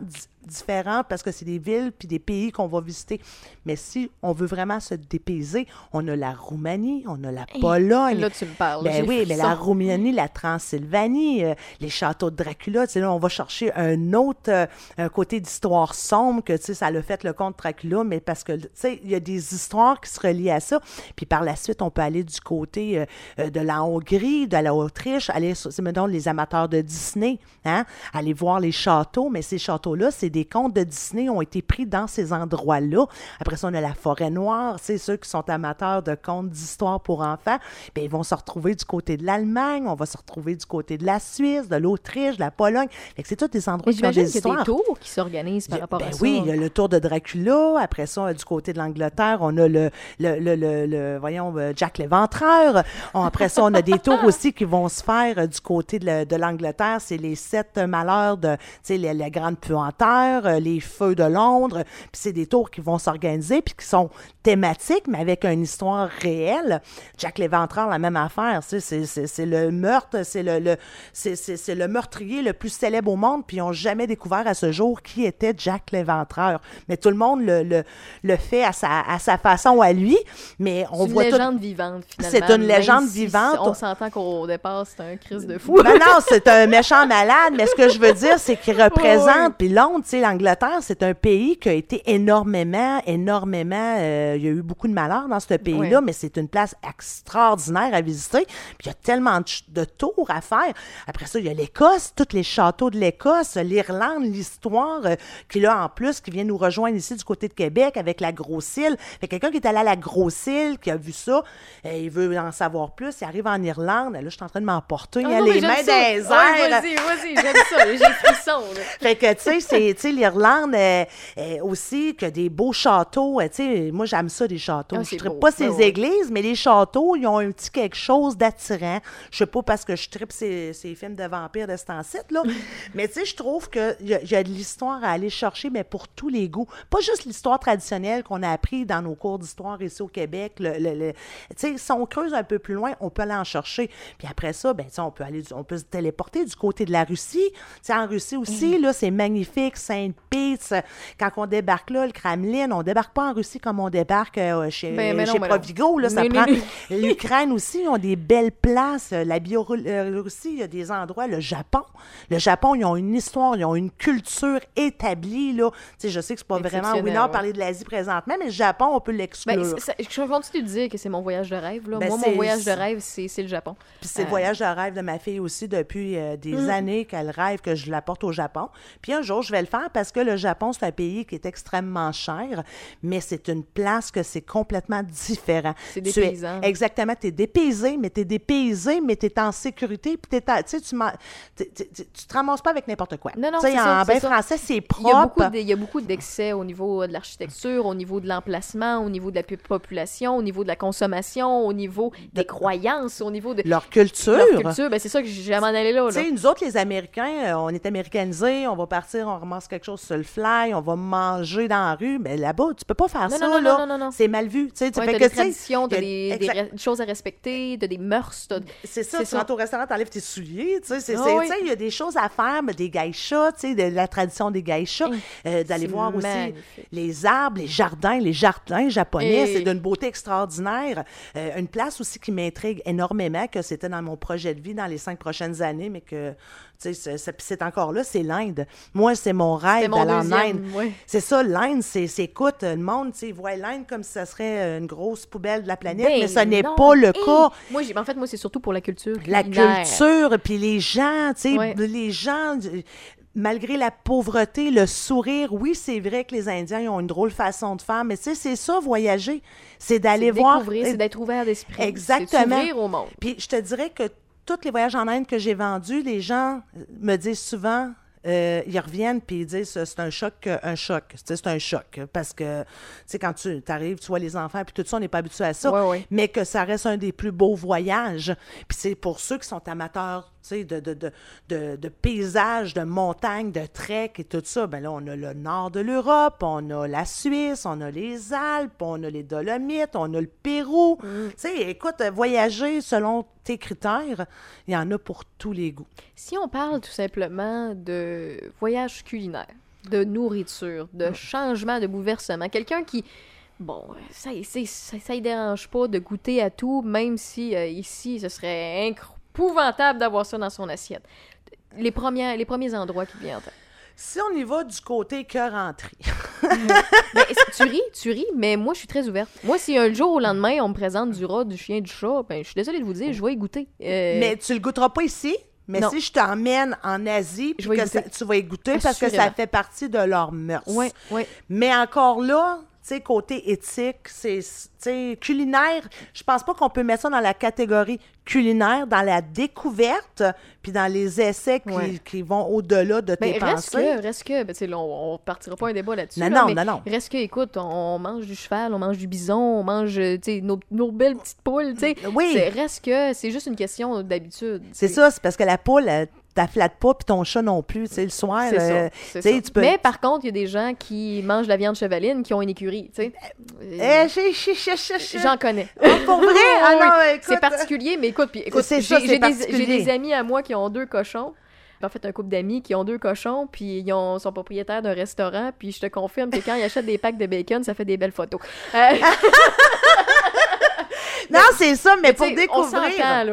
di- différentes parce que c'est des villes puis des pays qu'on va visiter. Mais si on veut vraiment se dépayser, on a la Roumanie, on a la Pologne. Là, tu me parles. Ben oui, mais la Roumanie, la Transylvanie, euh, les châteaux de Dracula, tu sais, là, on va chercher un autre euh, un côté d'histoire sombre que, tu sais, ça l'a fait le comte Dracula, mais parce que, tu sais, il y a des histoires qui se relient à ça. Puis par la suite, on peut aller du côté euh, de la Hongrie, de la Autriche, aller, sur- c'est, mettons, les amateurs de Disney, hein, aller voir les châteaux, mais ces châteaux-là, c'est des contes de Disney ont été pris dans ces endroits-là. Après ça, on a la forêt noire, c'est ceux qui sont amateurs de contes d'histoire pour enfants, bien, ils vont se retrouver du côté de l'Allemagne, on va se retrouver du côté de la Suisse, de l'Autriche, de la Pologne. C'est tous des endroits Mais qui ont des qu'il y a histoires. des tours qui s'organisent par rapport Ben à ça. oui, il y a le tour de Dracula. Après ça, du côté de l'Angleterre, on a le, le, le, le- le- voyons, euh, Jack l'Éventreur. Après ça, on a des tours aussi qui vont se faire euh, du côté de, la- de l'Angleterre. C'est les sept malheurs de, tu sais, la grande puanteur, euh, les feux de Londres. Puis c'est des tours qui vont s'organiser puis qui sont thématiques, mais avec une histoire réelle. Jack l'Éventreur, la même affaire. C'est, le meurtre, c'est le, le, c'est, le meurtrier le plus célèbre au monde, puis ils n'ont jamais découvert à ce jour qui était Jack l'Éventreur. Mais tout le monde le, le, le fait à sa, à sa façon à lui, mais on C'est une voit tout... légende vivante, finalement. C'est une légende si vivante. On s'entend qu'au départ, c'est un crise de fou. Ben non, c'est un méchant malade, mais ce que je veux dire, c'est qu'il représente, puis Londres, sais, l'Angleterre, c'est un pays qui a été énormément, énormément, euh, il y a eu beaucoup de malheur dans ce pays-là, mais c'est une place extraordinaire à visiter, puis il y a tellement de, tours à faire. Après ça, il y a l'Écosse, tous les châteaux de l'Écosse, l'Irlande, l'histoire, euh, qui là, en plus, qui vient nous rejoindre ici du côté de Québec avec la Grosse-Île. Fait que quelqu'un qui est allé à la Grosse-Île, qui a vu ça, euh, il veut en savoir plus, il arrive en Irlande, là, je suis en train de m'emporter, il y a non, les mains ça. Ouais, airs. Vas-y, vas-y, j'aime ça. J'ai le frisson. là. Fait que, tu sais, c'est, sais, l'Irlande euh, euh, aussi, que des beaux châteaux. euh, tu sais, moi, j'aime ça, des châteaux. Ah, je beau. pas ces Ouais, ouais. églises, mais les châteaux, ils ont un petit quelque chose d'attirant. Je sais pas parce que je tripe ces, ces films de vampires de ce temps-ci, là. mais tu sais, je trouve qu'il y, a- y a de l'histoire à aller chercher, mais pour tous les goûts. Pas juste l'histoire traditionnelle qu'on a appris dans nos cours d'histoire ici au Québec. Le, le- le- tu sais, si on creuse un peu plus loin, on peut aller en chercher. Puis après ça, ben, on peut aller, on peut se téléporter du côté de la Russie. Tu sais, en Russie aussi, là, c'est magnifique, Sainte-Pete. Quand on débarque là, le Kremlin, on débarque pas en Russie comme on débarque euh, chez, Ben, non, chez. Provigo. Là, ça Mais, prend... mais, L'Ukraine aussi, ils ont des belles places. La Biélorussie, il y a des endroits. Le Japon, le Japon, ils ont une histoire, ils ont une culture établie. Là. Tu sais, je sais que c'est pas vraiment ouais. parler de l'Asie présentement, mais le Japon, on peut l'exclure. Ben, c'est- ça- je continue de dire que c'est mon voyage de rêve. Là. Ben, Moi, mon voyage de rêve, c'est le Japon. Puis c'est le Euh, voyage de rêve de ma fille aussi depuis euh, des Mm. années qu'elle rêve que je la porte au Japon. Puis un jour, je vais le faire parce que le Japon, c'est un pays qui est extrêmement cher, mais c'est une place que c'est complètement différent. C'est Tu es- dépaysant. exactement. Tu es dépaysé, mais tu es dépaysé, mais tu es en sécurité. Puis tu tu t'es- tu te ramasses pas avec n'importe quoi. Non, non, Tu c'est en français, c'est propre. il y a beaucoup d'excès au niveau de l'architecture, au niveau de l'emplacement, au niveau de la pu- population, au niveau de la consommation, au niveau des croyances, au niveau de Leur culture. leur culture. Ben, c'est ça que j'ai à m'en aller là. Tu là. sais, nous autres, les Américains, euh, on est américanisés, on va partir, on ramasse quelque chose sur le fly, on va manger dans la rue. Mais là-bas, tu peux pas faire Non, ça, non, non, là. non, non, non. C'est mal vu. Tu sais, tu Ouais, que, des tu traditions, des, choses à respecter, t'as des mœurs, C'est ça, tu rentres au restaurant, t'enlèves tes souliers, tu sais, oui. tu sais, il y a des choses à faire, mais des geishas, tu sais, de la tradition des geishas, euh, d'aller voir aussi les arbres, les jardins, les jardins japonais, Et- c'est d'une beauté extraordinaire. Euh, une place aussi qui m'intrigue énormément, que c'était dans mon projet de vie dans les cinq prochaines années, mais que, tu c'est, encore là, c'est l'Inde. Moi, c'est mon rêve d'aller en Inde. C'est ça, l'Inde, c'est, écoute, le monde, voit l'Inde comme si ça serait euh, une grosse poubelle de la planète, Ben mais ce n'est non. pas le cas. Moi, en fait, moi, c'est surtout pour la culture. La culture, puis les gens, tu sais, Ouais. les gens. euh, malgré la pauvreté, le sourire, oui, c'est vrai que les Indiens ils ont une drôle façon de faire, mais tu sais, c'est ça, voyager. C'est d'aller voir. c'est d'être ouvert d'esprit. Exactement. C'est au monde. Puis je te dirais que tous les voyages en Inde que j'ai vendus, les gens me disent souvent, euh, ils reviennent puis ils disent c'est un choc, euh, un choc. C'est un choc parce que tu sais quand tu arrives, tu vois les enfants puis tout ça, on n'est pas habitué à ça. Ouais, ouais. Mais que ça reste un des plus beaux voyages. Puis c'est pour ceux qui sont amateurs. tu sais, De, de, de, de, de paysages, de montagnes, de trek et tout ça. Ben là, on a le nord de l'Europe, on a la Suisse, on a les Alpes, on a les Dolomites, on a le Pérou. Tu sais, écoute, voyager selon tes critères, il y en a pour tous les goûts. Si on parle tout simplement de voyage culinaire, de nourriture, de changement, de bouleversement, quelqu'un qui, bon, ça, ça, ça y dérange pas de goûter à tout, même si euh, ici, ce serait épouvantable d'avoir ça dans son assiette. Les, premières, les premiers endroits qui viennent en tête. Si on y va du côté cœur entrée, Ben, tu ris, tu ris, mais moi, je suis très ouverte. Moi, si un jour au lendemain, on me présente du rat, du chien, du chat, ben, je suis désolée de vous dire, je vais y goûter. Euh, mais tu le goûteras pas ici. Mais Non. si je t'emmène en Asie, puis que ça- tu vas y goûter parce que ça fait partie de leur mœurs. Ouais, ouais. Mais encore là, sais, côté éthique, c'est, culinaire, je pense pas qu'on peut mettre ça dans la catégorie culinaire, dans la découverte, puis dans les essais qui, Ouais. qui vont au-delà de Mais tes reste pensées. que, reste que, ben, là, on, on partira pas un débat là-dessus. Non, là, non, mais non, non. Reste que, écoute, on, on mange du cheval, on mange du bison, on mange, euh, nos, nos belles petites poules, tu sais. Oui. C'est- Reste que, c'est juste une question d'habitude. C'est ça, c'est parce que la poule, elle t'afflatte pas, puis ton chat non plus, tu sais, le soir, C'est euh, ça. tu sais, ça. tu peux... Mais par contre, il y a des gens qui mangent de la viande chevaline qui ont une écurie, tu sais. Eh, chi- chi- J'en connais. pour vrai? Ah non, oui. écoute, C'est particulier, mais écoute, puis écoute, C'est j'ai des, amis à moi qui ont deux cochons. En fait, un couple d'amis qui ont deux cochons, puis ils ont, sont propriétaires d'un restaurant, puis je te confirme que quand ils achètent des packs de bacon, ça fait des belles photos. Euh, Non, c'est ça, mais pour sais, On découvrir... là?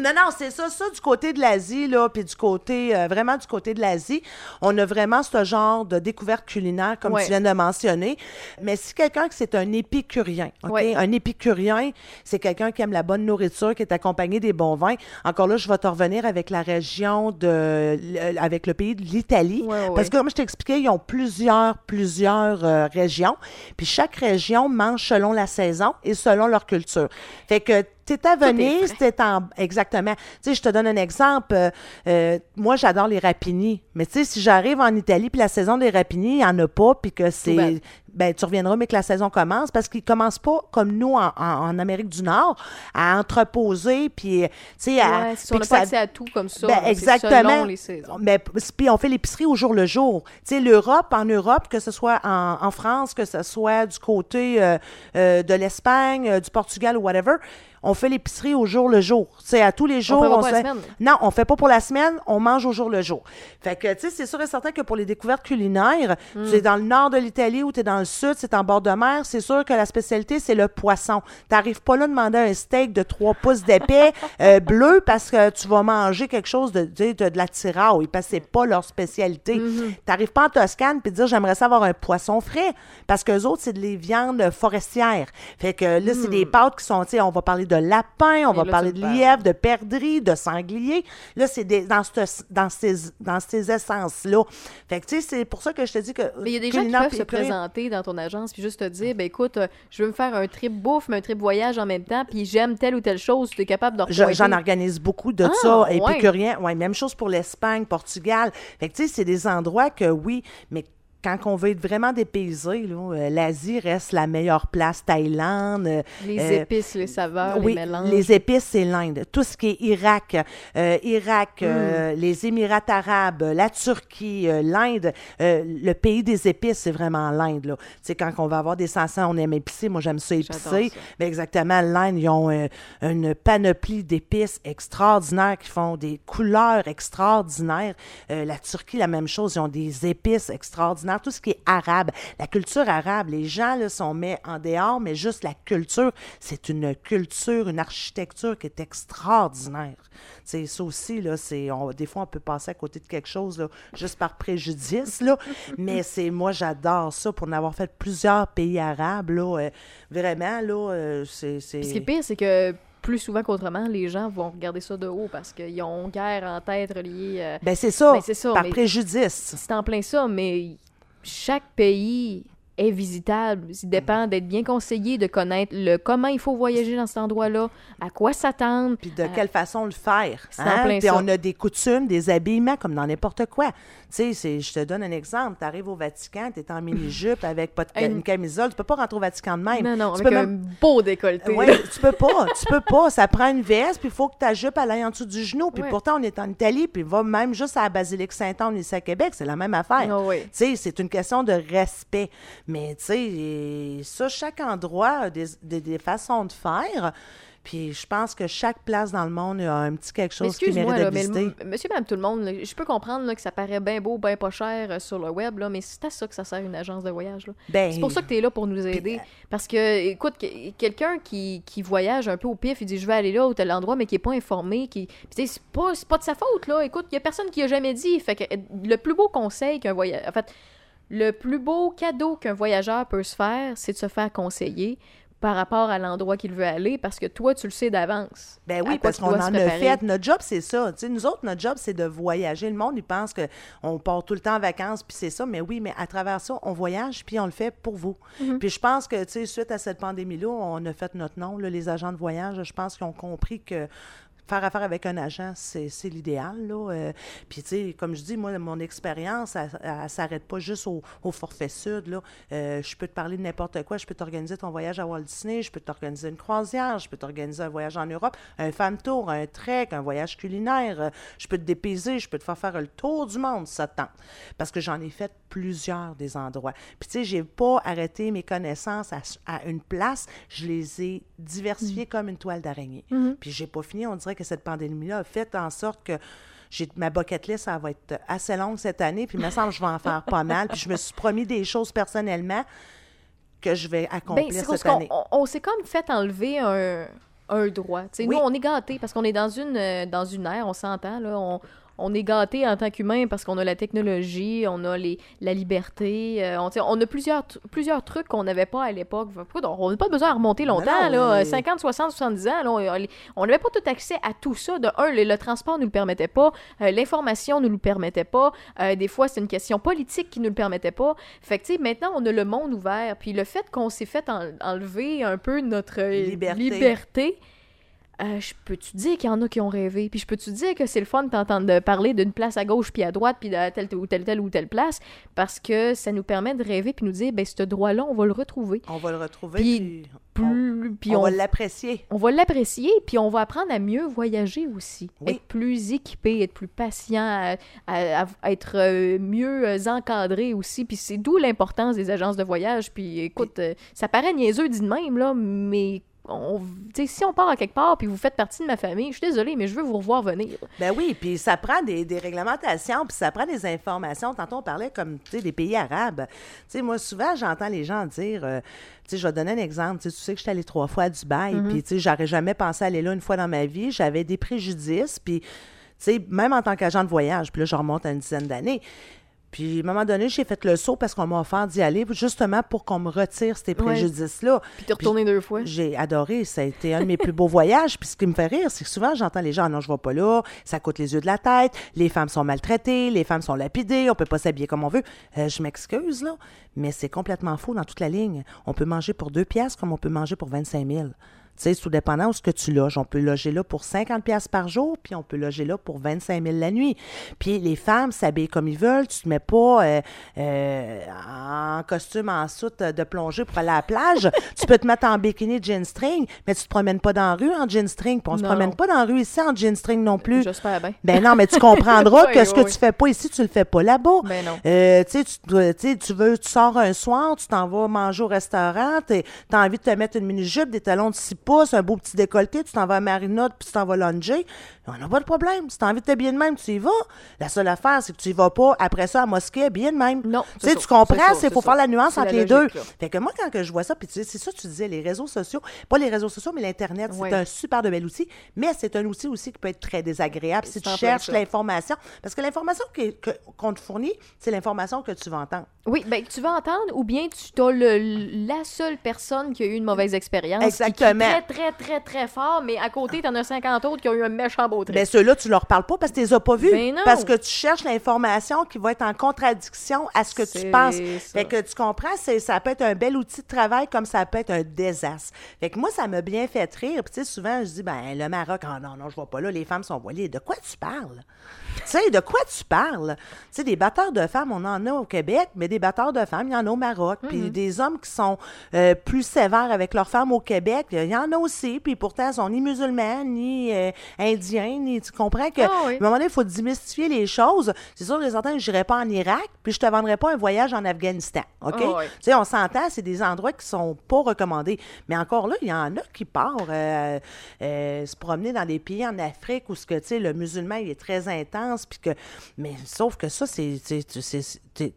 Non, non, c'est ça. Ça, du côté de l'Asie, là, puis du côté, euh, vraiment du côté de l'Asie, on a vraiment ce genre de découverte culinaire, comme Ouais. tu viens de mentionner. Mais si quelqu'un que c'est un épicurien, OK? Ouais. Un épicurien, c'est quelqu'un qui aime la bonne nourriture, qui est accompagné des bons vins. Encore là, je vais te revenir avec la région de, avec le pays de l'Italie. Ouais, Parce que, comme je t'expliquais, ils ont plusieurs, plusieurs euh, régions. Puis chaque région mange selon la saison et selon leur culture. Fait que t'es à Venise, t'es en... Exactement. Tu sais, je te donne un exemple. Euh, euh, moi, j'adore les rapini. Mais tu sais, si j'arrive en Italie, puis la saison des rapini, il n'y en a pas, puis que c'est... Ben, tu reviendras, mais que la saison commence, parce qu'ils commencent pas, comme nous, en, en- en Amérique du Nord, à entreposer, puis, tu sais, à... Ouais, si on n'a pas accès à tout comme ça. ben, exactement. les saisons. Mais puis on fait l'épicerie au jour le jour. Tu sais, l'Europe, en Europe, que ce soit en, en France, que ce soit du côté euh, euh, de l'Espagne, euh, du Portugal ou whatever, on fait l'épicerie au jour le jour. Sais, à tous les jours. pas se- semaine. Non, on fait pas pour la semaine, on mange au jour le jour. Fait que, tu sais, c'est sûr et certain que pour les découvertes culinaires, Hmm. tu es dans le nord de l'Italie ou tu es dans le sud, c'est en bord de mer, c'est sûr que la spécialité, c'est le poisson. T'arrives pas là à demander un steak de 3 pouces d'épais euh, bleu parce que tu vas manger quelque chose de, de, de, de la tiraille, parce que c'est pas leur spécialité. Mm-hmm. T'arrives pas en Toscane puis dire j'aimerais ça avoir un poisson frais parce que autres, c'est des viandes forestières. Fait que là, c'est des pâtes qui sont, tu sais, on va parler de lapin, on Et va là, parler de lièvre, de perdrix, de sanglier. Là, c'est dans, dans ces, dans ces essences-là. Fait que, tu sais, c'est pour ça que je te dis que. Mais il y a des gens qui peuvent se présenter dans ton agence puis juste te dire, ben écoute, euh, je veux me faire un trip bouffe, mais un trip voyage en même temps, puis j'aime telle ou telle chose, tu es capable de repointer. J'en organise beaucoup de Ah, ça, ouais. épicurien. Ouais, même chose pour l'Espagne, Portugal. Fait que, tu sais, c'est des endroits que oui, mais quand on veut être vraiment dépaysé, euh, l'Asie reste la meilleure place. Thaïlande. euh, Les euh, épices, les saveurs, oui, les mélanges. les épices, c'est l'Inde. Tout ce qui est Irak, euh, Irak, euh, Hmm. les Émirats arabes, la Turquie, l'Inde, le pays des épices, c'est vraiment l'Inde. Tu quand on va avoir des sansons, on aime épicé. Moi, j'aime ça épicé. Mais exactement, l'Inde, ils ont une panoplie d'épices extraordinaires qui font des couleurs extraordinaires. La Turquie, la même chose, ils ont des épices extraordinaires. Tout ce qui est arabe, la culture arabe, les gens là, sont mis en dehors, mais juste la culture, c'est une culture, une architecture qui est extraordinaire. C'est ça aussi, là, c'est, des fois, on peut passer à côté de quelque chose là, juste par préjudice, là, mais c'est, moi, j'adore ça pour en avoir fait plusieurs pays arabes, là, euh, vraiment, là, euh, c'est... ce qui est pire, c'est que plus souvent qu'autrement, les gens vont regarder ça de haut parce qu'ils ont guère en tête reliée. euh, Ben, c'est ça, Ben, ça, par mais- préjudice. c'est en plein ça, mais chaque pays est visitable. Il dépend d'être bien conseillé, de connaître le comment il faut voyager dans cet endroit-là, à quoi s'attendre. Puis de quelle façon le faire. hein? plein Puis ça. on a des coutumes, des habillements, comme dans n'importe quoi. Tu sais, je te donne un exemple. Tu arrives au Vatican, tu es en mini-jupe avec pas de Une- une camisole. Tu peux pas rentrer au Vatican de même. Non, non, tu avec peux un même- beau décolleté. Ouais, tu peux pas, tu peux pas. Ça prend une veste, puis il faut que ta jupe aille en dessous du genou. Puis Ouais. pourtant, on est en Italie, puis va même juste à la Basilique Saint-Anne, ici à Québec, c'est la même affaire. Ah oui. Tu sais, c'est une question de respect. Mais tu sais, ça, chaque endroit a des, des- des façons de faire. Puis je pense que chaque place dans le monde a un petit quelque chose qui excuse-moi, mérite là, de visiter. monsieur, madame, tout le monde, là, je peux comprendre là, que ça paraît bien beau, bien pas cher euh, sur le web, là, mais c'est à ça que ça sert une agence de voyage. Ben, C'est pour ça que tu es là pour nous aider. Parce que, écoute, que- quelqu'un qui, qui voyage un peu au pif, il dit je vais aller là ou tel endroit, mais qui est pas informé, qui. Puis, tu sais, c'est pas, c'est pas de sa faute, là. Écoute, il y a personne qui a jamais dit. Fait que euh, le plus beau conseil qu'un voyage. En fait, le plus beau cadeau qu'un voyageur peut se faire, c'est de se faire conseiller par rapport à l'endroit qu'il veut aller, parce que toi, tu le sais d'avance. Ben oui, parce qu'on en a fait. Notre job, c'est ça. Nous autres, notre job, c'est de voyager. Le monde, il pense qu'on part tout le temps en vacances, puis c'est ça. Mais oui, mais à travers ça, on voyage, puis on le fait pour vous. Mm-hmm. Puis je pense que, tu sais, suite à cette pandémie-là, on a fait notre nom, là, les agents de voyage. Je pense qu'ils ont compris que faire affaire avec un agent, c'est l'idéal. là. Euh, puis, tu sais, comme je dis, moi, mon expérience, elle, elle s'arrête pas juste au, au forfait sud. Là. Euh, je peux te parler de n'importe quoi. Je peux t'organiser ton voyage à Walt Disney. Je peux t'organiser une croisière. Je peux t'organiser un voyage en Europe, un fan tour, un trek, un voyage culinaire. Euh, Je peux te dépayser. Je peux te faire faire le tour du monde, ça te tente. Parce que j'en ai fait plusieurs des endroits. Puis, tu sais, j'ai pas arrêté mes connaissances à, à une place. Je les ai diversifiées comme une toile d'araignée. Puis, j'ai pas fini. On dirait que cette pandémie-là a fait en sorte que j'ai ma bucket list, ça va être assez longue cette année, puis il me semble que je vais en faire pas mal. Puis je me suis promis des choses personnellement que je vais accomplir Ben, cette année. on, on s'est comme fait enlever un, un droit. Oui. Nous, on est gâtés parce qu'on est dans une, euh, dans une ère, on s'entend, là, on, on est gâtés en tant qu'humain parce qu'on a la technologie, on a les, la liberté, euh, on, a plusieurs, plusieurs trucs qu'on n'avait pas à l'époque. On n'a pas besoin de remonter longtemps, non, là, mais- 50, 60, 70 ans. là, on- n'avait pas tout accès à tout ça. De un, le, le transport ne nous le permettait pas, euh, l'information ne nous le permettait pas, euh, des fois, c'est une question politique qui ne nous le permettait pas. Fait que, maintenant, on a le monde ouvert. Puis le fait qu'on s'est fait en- enlever un peu notre Liberté. liberté, euh, je peux-tu dire qu'il y en a qui ont rêvé? Puis je peux-tu dire que c'est le fun de t'entendre de parler d'une place à gauche puis à droite puis de telle ou telle, telle ou telle place? Parce que ça nous permet de rêver puis nous dire, ben ce droit-là, on va le retrouver. On va le retrouver, Puis on, on, va l'apprécier. on va l'apprécier, puis on va apprendre à mieux voyager aussi. Oui. Être plus équipé, être plus patient, à, à- à être euh, mieux euh, encadré aussi. Puis c'est d'où l'importance des agences de voyage. Puis écoute, ça paraît niaiseux dit de même, là, mais on, si on part à quelque part puis vous faites partie de ma famille, je suis désolée, mais je veux vous revoir venir. Ben oui, puis ça prend des, des réglementations, puis ça prend des informations. Tantôt, on parlait comme, des pays arabes. Moi, souvent, j'entends les gens dire, euh, je vais te donner un exemple. Tu sais, tu sais que je suis allée trois fois à Dubaï, puis tu sais, j'aurais jamais pensé aller là une fois dans ma vie. J'avais des préjudices, puis, même en tant qu'agent de voyage, puis là, je remonte à une dizaine d'années. Puis, à un moment donné, j'ai fait le saut parce qu'on m'a offert d'y aller, justement pour qu'on me retire ces préjudices-là. Puis t'es retourné deux fois. J'ai adoré. Ça a été un de mes plus beaux voyages. Puis ce qui me fait rire, c'est que souvent, j'entends les gens, Ah non, je vais pas là, ça coûte les yeux de la tête, les femmes sont maltraitées, les femmes sont lapidées, on peut pas s'habiller comme on veut. Euh, je m'excuse, là, mais c'est complètement faux dans toute la ligne. On peut manger pour deux piastres comme on peut manger pour 25 000. Tu sais, tout dépendant où ce que tu loges. On peut loger là pour 50 pièces par jour, puis on peut loger là pour 25 000 la nuit. Puis les femmes s'habillent comme ils veulent. Tu te mets pas euh, euh, en costume en soute de plongée pour aller à la plage. tu peux te mettre en bikini jean string, mais tu te promènes pas dans la rue en jean string. Puis on se Non, promène non. pas dans la rue ici en jean string non plus. J'espère bien. Ben non, mais tu comprendras Oui, que ce que oui, tu fais pas ici, tu le fais pas là-bas. Ben non. Euh, tu sais, tu veux, tu sors un soir, tu t'en vas manger au restaurant, tu as envie de te mettre une mini-jupe, des talons de 6 pouces, un beau petit décolleté, tu t'en vas à Marinotte, puis tu t'en vas longer. On n'a pas de problème. Si tu as envie de t'habiller de même, tu y vas. La seule affaire, c'est que tu y vas pas après ça à mosquée habillé de même. Non, Tu sais, tu comprends, c'est faut ça. faire la nuance entre la les deux. là. Fait que moi, quand que je vois ça, puis tu sais, c'est ça que tu disais, les réseaux sociaux, pas les réseaux sociaux, mais l'Internet, c'est un super de bel outil, mais c'est un outil aussi qui peut être très désagréable si tu cherches l'information. Parce que l'information qu'on te fournit, c'est l'information que tu vas entendre. Oui, ben tu vas entendre ou bien tu as le, la seule personne qui a eu une mauvaise expérience. Exactement. Très, très, très, très fort, mais à côté, t'en as 50 autres qui ont eu un méchant beau trip. Mais ceux-là, tu leur parles pas parce que tu les as pas vus. Ben non. Parce que tu cherches l'information qui va être en contradiction à ce que tu penses. ça. Fait que tu comprends, c'est, ça peut être un bel outil de travail comme ça peut être un désastre. Fait que moi, ça m'a bien fait rire. Puis tu sais, souvent, je dis, ben le Maroc, ah non, non, je vois pas là, les femmes sont voilées. De quoi tu parles? Tu sais, de quoi tu parles? Tu sais, des batteurs de femmes, on en a au Québec, mais des batteurs de femmes, il y en a au Maroc. Puis des hommes qui sont euh, plus sévères avec leurs femmes au Québec, il y en a aussi. Puis pourtant, ils sont ni musulmans, ni euh, indiens, ni... Tu comprends que... Ah oui. À un moment donné, il faut démystifier les choses. C'est sûr que certains, je n'irai pas en Irak, puis je te vendrai pas un voyage en Afghanistan. OK? Ah oui. Tu sais, on s'entend, c'est des endroits qui sont pas recommandés. Mais encore là, il y en a qui partent euh, euh, se promener dans des pays en Afrique où ce que, tu sais, le musulman, il est très intense, puis que... Mais sauf que ça, c'est... tu,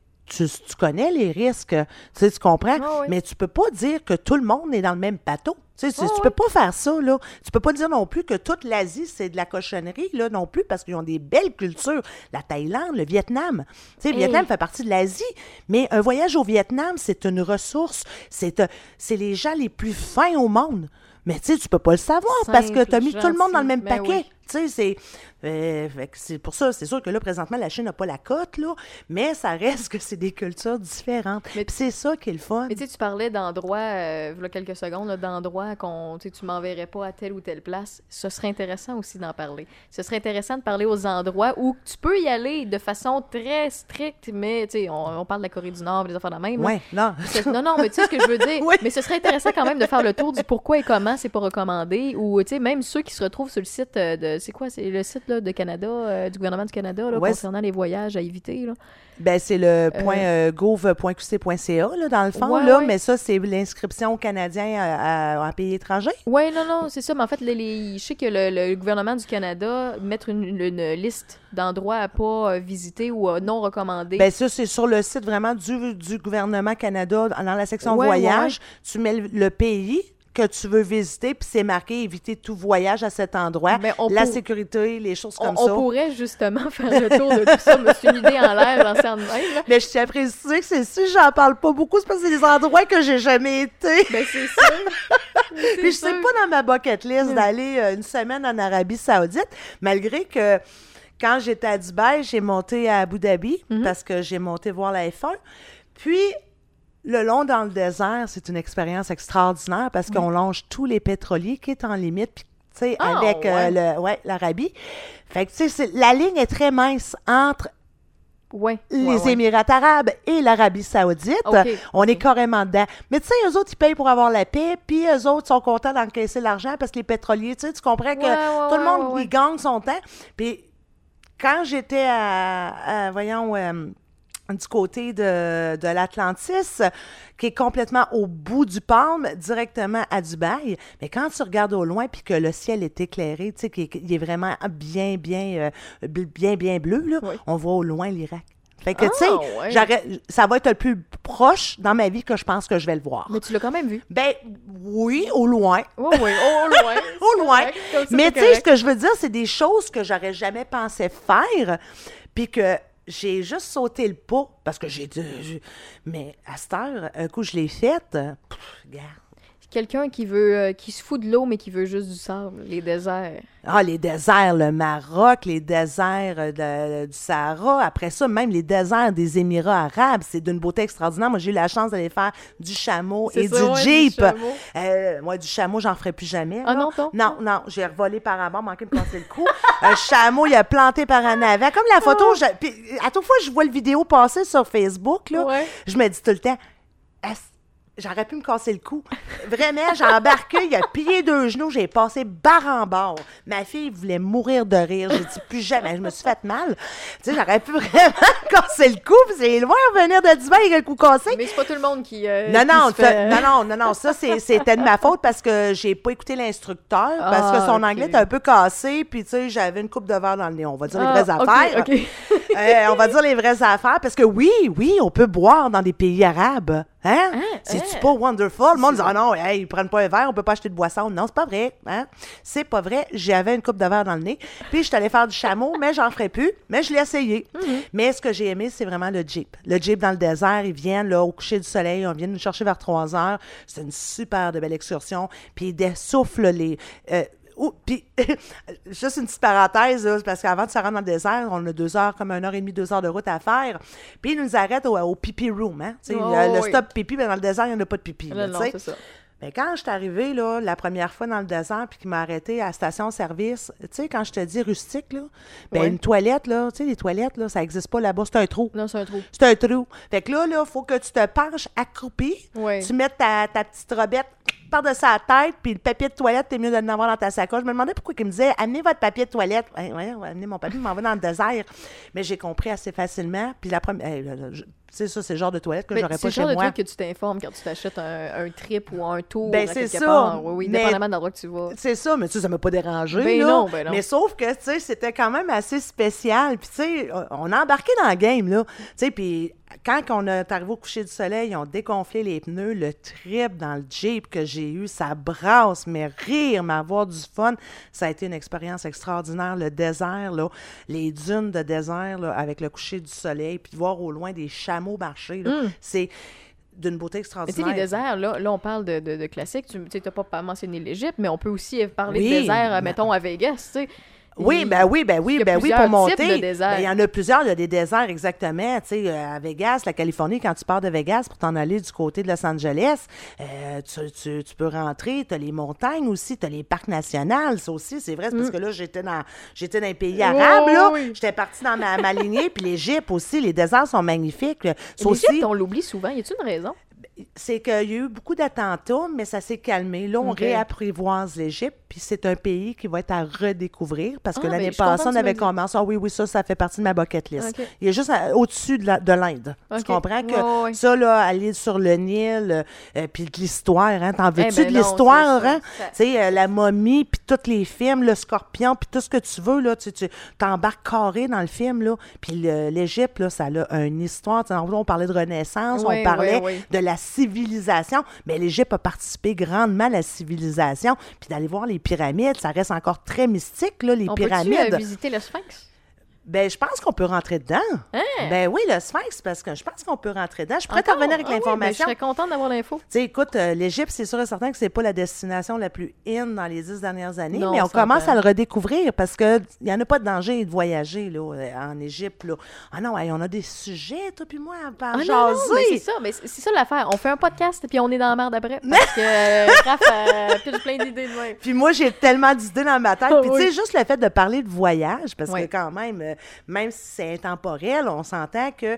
tu connais les risques, tu sais, tu comprends? Ah oui. Mais tu peux pas dire que tout le monde est dans le même bateau. Tu sais, Ah tu oui. peux pas faire ça, là. Tu peux pas dire non plus que toute l'Asie, c'est de la cochonnerie, là, non plus, parce qu'ils ont des belles cultures. La Thaïlande, le Vietnam. Tu sais, le Hey. Vietnam fait partie de l'Asie, mais un voyage au Vietnam, c'est une ressource. C'est euh, c'est les gens les plus fins au monde. Mais tu sais, tu peux pas le savoir parce que tu as mis tout le monde dans le même. Ben paquet. oui. Tu sais, c'est. euh, c'est pour ça, c'est sûr que là, présentement, la Chine n'a pas la cote, là, mais ça reste que c'est des cultures différentes. C'est ça qui est le fun. Mais tu sais, tu parlais d'endroits, euh, il y a quelques secondes, d'endroits qu'on, tu m'enverrais pas à telle ou telle place. Ce serait intéressant aussi d'en parler. Ce serait intéressant de parler aux endroits où tu peux y aller de façon très stricte, mais tu sais, on, on parle de la Corée du Nord, des affaires de même. Ouais, non. Non, non, mais tu sais ce que je veux dire. Oui. Mais ce serait intéressant quand même de faire le tour du pourquoi et comment c'est pas recommandé. Ou, tu sais, même ceux qui se retrouvent sur le site euh, de. C'est quoi? C'est le site là, de Canada, euh, du gouvernement du Canada, là, Ouais, concernant les voyages à éviter. Là. Ben, c'est le point euh, gouv.qc.ca, là, dans le fond, Ouais, là, ouais. mais ça, c'est l'inscription Canadiens à- à- en pays étranger. Oui, non, non, c'est ça. Mais en fait, les, les- je sais que le, le gouvernement du Canada mettre une, une liste d'endroits à pas euh, visiter ou euh, non recommandés. Ben, ça, c'est sur le site vraiment du, du gouvernement Canada, dans la section voyage. Tu mets le, le pays que tu veux visiter, puis c'est marqué éviter tout voyage à cet endroit. Ben, on la pour- sécurité, les choses on, comme on ça. pourrait justement faire le tour de tout ça, mais c'est une idée en l'air, lancer en même. Mais je tiens à préciser que c'est si j'en parle pas beaucoup, c'est parce que c'est des endroits que j'ai jamais été. Ben, c'est sûr. Puis je sais pas dans ma bucket list d'aller euh, une semaine en Arabie Saoudite, malgré que quand j'étais à Dubaï, j'ai monté à Abu Dhabi Mhm. parce que j'ai monté voir la F1. Puis le long dans le désert, c'est une expérience extraordinaire parce qu'on longe tous les pétroliers qui est en limite. Puis, tu sais, Ah, avec euh, ouais. le, ouais, l'Arabie. Fait que, tu sais, la ligne est très mince entre Ouais. les ouais, ouais. Émirats arabes et l'Arabie saoudite. On est carrément dedans. Mais tu sais, eux autres, ils payent pour avoir la paix, puis eux autres sont contents d'encaisser l'argent parce que les pétroliers, tu sais, tu comprends que tout le monde, ouais, ouais. il gagne son temps. Puis quand j'étais à, à, voyons, euh, du côté de, de l'Atlantis, qui est complètement au bout du palme, directement à Dubaï. Mais quand tu regardes au loin, puis que le ciel est éclairé, tu sais, qu'il est- vraiment bien, bien, euh, bien, bien bleu, là, Oui. on voit au loin l'Irak. Fait que, tu sais, Ah, ouais. ça va être le plus proche dans ma vie que je pense que je vais le voir. Mais tu l'as quand même vu. Ben, oui, au loin. Oui, oui, au loin. Au loin. Correct, comme ça, Mais tu sais, ce que je veux dire, c'est des choses que j'aurais jamais pensé faire, puis que j'ai juste sauté le pas, parce que j'ai dit... Mais à cette heure, un coup, je l'ai faite, regarde. Quelqu'un qui veut, euh, qui se fout de l'eau, mais qui veut juste du sable, les déserts. Ah, les déserts, le Maroc, les déserts euh, de- du Sahara. Après ça, même les déserts des Émirats arabes, c'est d'une beauté extraordinaire. Moi, j'ai eu la chance d'aller faire du chameau et ça, du ouais, du jeep. chameau. Euh, moi, du chameau, j'en ferai plus jamais. Ah là. non, non? Non, non, j'ai revolé par bas, manqué de me casser le cou. Un chameau, il a planté par en avant. Comme la photo, je- puis à toute fois je vois le vidéo passer sur Facebook, là, Ouais. je me dis tout le temps, Est-ce- J'aurais pu me casser le cou. Vraiment, j'ai embarqué, il a plié deux genoux, j'ai passé barre en barre. Ma fille voulait mourir de rire. J'ai dit plus jamais, je me suis fait mal. Tu sais, j'aurais pu vraiment casser le cou, puis c'est loin de venir de Dubaï avec le cou cassé. Mais c'est pas tout le monde qui. euh, Non, non, fait- non, non, non, non, ça, c'est- c'était de ma faute parce que j'ai pas écouté l'instructeur, parce que Ah, son anglais était un peu cassé, puis tu sais, j'avais une coupe de verre dans le nez. On va dire Ah, les vraies ok, affaires. Euh, on va dire les vraies affaires, parce que oui, oui, on peut boire dans des pays arabes. Hein? Hein? C'est-tu Hein? pas wonderful? Le monde dit, ah non, hey, ils prennent pas un verre, on peut pas acheter de boisson. Non, c'est pas vrai. Hein? C'est pas vrai. J'avais une coupe de verre dans le nez. Puis, je suis allée faire du chameau, mais j'en ferai plus. Mais je l'ai essayé. Mm-hmm. Mais ce que j'ai aimé, c'est vraiment le Jeep. Le Jeep dans le désert, ils viennent là, au coucher du soleil. On vient nous chercher vers 3 heures. C'est une super de belle excursion. Puis, ils dessoufflent les. euh, Oh, puis, juste une petite parenthèse, là, parce qu'avant de se rendre dans le désert, on a deux heures, comme une heure et demie, deux heures de route à faire. Puis, ils nous arrêtent au, au pipi room. Hein? Oh, le, oui. stop pipi, mais dans le désert, il n'y en a pas de pipi. Là, non, ça. Mais quand je suis arrivée, là, la première fois dans le désert, puis qu'il m'a arrêté à la station-service, tu sais, quand je te dis rustique, là, ben une toilette, là, tu sais, les toilettes, là, ça n'existe pas là-bas, c'est un trou. Non, c'est un trou. C'est un trou. Fait que là, il faut que tu te penches accroupi, tu mettes ta, ta petite robette par-dessus la tête, puis le papier de toilette, t'es mieux de l'avoir dans ta sacoche. Je me demandais pourquoi il me disait amenez votre papier de toilette. Ouais, ouais, ouais, amenez mon papier, je m'en vais dans le désert. Mais j'ai compris assez facilement. Puis la première. C'est ça, c'est le genre de toilette que j'aurais c'est pas le chez genre de moi. truc que tu t'informes quand tu t'achètes un, un trip ou un tour Ben, c'est ça. part. Oui, oui, Mais- dépendamment de l'endroit que tu vas. C'est ça, mais tu sais, ça m'a pas dérangé. Ben là. non, ben non. Mais sauf que, tu sais, c'était quand même assez spécial. Puis, tu sais, on a embarqué dans le game, là. Tu sais, puis quand on est arrivé au coucher du soleil, ils ont déconflé les pneus. Le trip dans le Jeep que j'ai eu, ça brasse, mais rire, mais avoir du fun. Ça a été une expérience extraordinaire. Le désert, là, les dunes de désert, là, avec le coucher du soleil, puis voir au loin des chameaux marcher, là, c'est d'une beauté Mm. Mais tu sais, extraordinaire. les déserts, là, là on parle de, de, de classiques. Tu n'as pas pas mentionné l'Égypte, mais on peut aussi parler Oui, de désert, mais- mettons, à Vegas, tu sais. Oui, Il- ben oui, ben oui, ben oui, pour monter. Ben, il y en a plusieurs, il y a des déserts exactement. Tu sais, euh, à Vegas, la Californie, quand tu pars de Vegas pour t'en aller du côté de Los Angeles, euh, tu, tu- tu peux rentrer, tu as les montagnes aussi, tu as les parcs nationaux, ça aussi, c'est vrai, c'est parce que là, j'étais dans, j'étais dans un pays arabe, Mm. Oh, là. oui. J'étais partie dans ma, ma lignée, puis l'Égypte aussi, les déserts sont magnifiques. Ça aussi, L'Égypte, on l'oublie souvent. Y a-t-il une raison? C'est qu'il y a eu beaucoup d'attentats, mais ça s'est calmé. Là, on réapprivoise l'Égypte, puis c'est un pays qui va être à redécouvrir parce que Ah, ben, l'année contente passée, on avait commencé. Ah oui, oui, ça, ça fait partie de ma bucket list. Il est juste au-dessus de l'Inde. Tu comprends que ça, là, aller sur le Nil, euh, puis de l'histoire, hein, t'en veux-tu ben de non, l'histoire, hein? Tu sais, euh, la momie, puis tous les films, le scorpion, puis tout ce que tu veux, là, tu tu t'embarques carré dans le film, là. Puis l'Égypte, là, ça a une histoire. On parlait de Renaissance, Oui, on parlait oui. de la civilisation, mais l'Égypte a participé grandement à la civilisation. Puis d'aller voir les pyramides, ça reste encore très mystique, là, les On peut-tu pyramides. euh, visiter le Sphinx? Ben, je pense qu'on peut rentrer dedans. Hein? Ben oui, le Sphinx, parce que je pense qu'on peut rentrer dedans. Je pourrais te Encore? revenir avec Ah oui, ben, l'information. je serais contente d'avoir l'info. Tu sais, écoute, euh, l'Égypte, c'est sûr et certain que c'est pas la destination la plus in dans les dix dernières années, Non, mais on commence à le redécouvrir parce que il y en a pas de danger de voyager là, euh, en Égypte. Là. Ah non, hey, on a des sujets, toi puis moi, à Ah non, non, mais c'est ça, mais c'est ça l'affaire. On fait un podcast puis on est dans la merde après. Parce que euh, Raph pitch plein d'idées de même. Puis moi, j'ai tellement d'idées dans ma tête. Ah Puis tu oui. sais, juste le fait de parler de voyage, parce Oui. que quand même, même si c'est intemporel, on s'entend que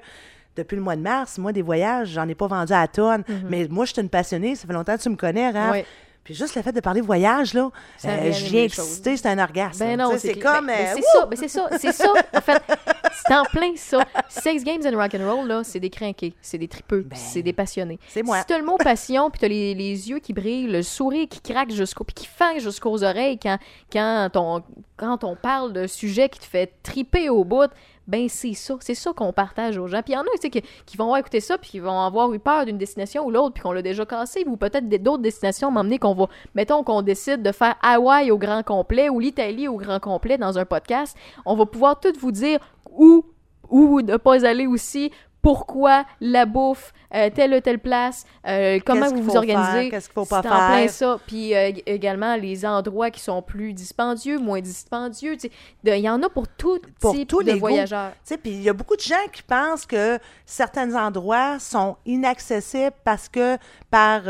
depuis le mois de mars, moi, des voyages, j'en ai pas vendu à la tonne. Mais moi, je suis une passionnée. Ça fait longtemps que tu me connais, Raph. Mhm. Oui. Puis juste le fait de parler voyage, là, euh, je viens c'est un orgasme. Ben non, c'est comme... Ben, euh, ben, c'est ça, ben c'est ça, c'est ça. En fait, c'est en plein ça. Sex Games and Rock and Roll là, c'est des crinqués, c'est des tripeux, c'est des passionnés. Ben, c'est moi. Si t'as le mot passion, puis t'as les, les yeux qui brillent, le sourire qui craque jusqu'au, puis qui fang jusqu'aux oreilles quand quand on quand on parle d'un sujet qui te fait triper au bout. Ben, c'est ça. C'est ça qu'on partage aux gens. Puis il y en a, tu sais, qui, vont écouter ça, puis qui vont avoir eu peur d'une destination ou l'autre, puis qu'on l'a déjà cassé, ou peut-être d'autres destinations m'emmener qu'on va, mettons qu'on décide de faire Hawaï au grand complet ou l'Italie au grand complet dans un podcast. On va pouvoir tout vous dire où, où ne pas aller aussi, pourquoi la bouffe, euh, telle ou telle place, euh, comment vous vous organisez. faire, qu'est-ce qu'il faut pas en plein faire. ça. Puis euh, ég- également les endroits qui sont plus dispendieux, moins dispendieux. Il y en a pour tout Pour type tous de les voyageurs. Puis il y a beaucoup de gens qui pensent que certains endroits sont inaccessibles parce que par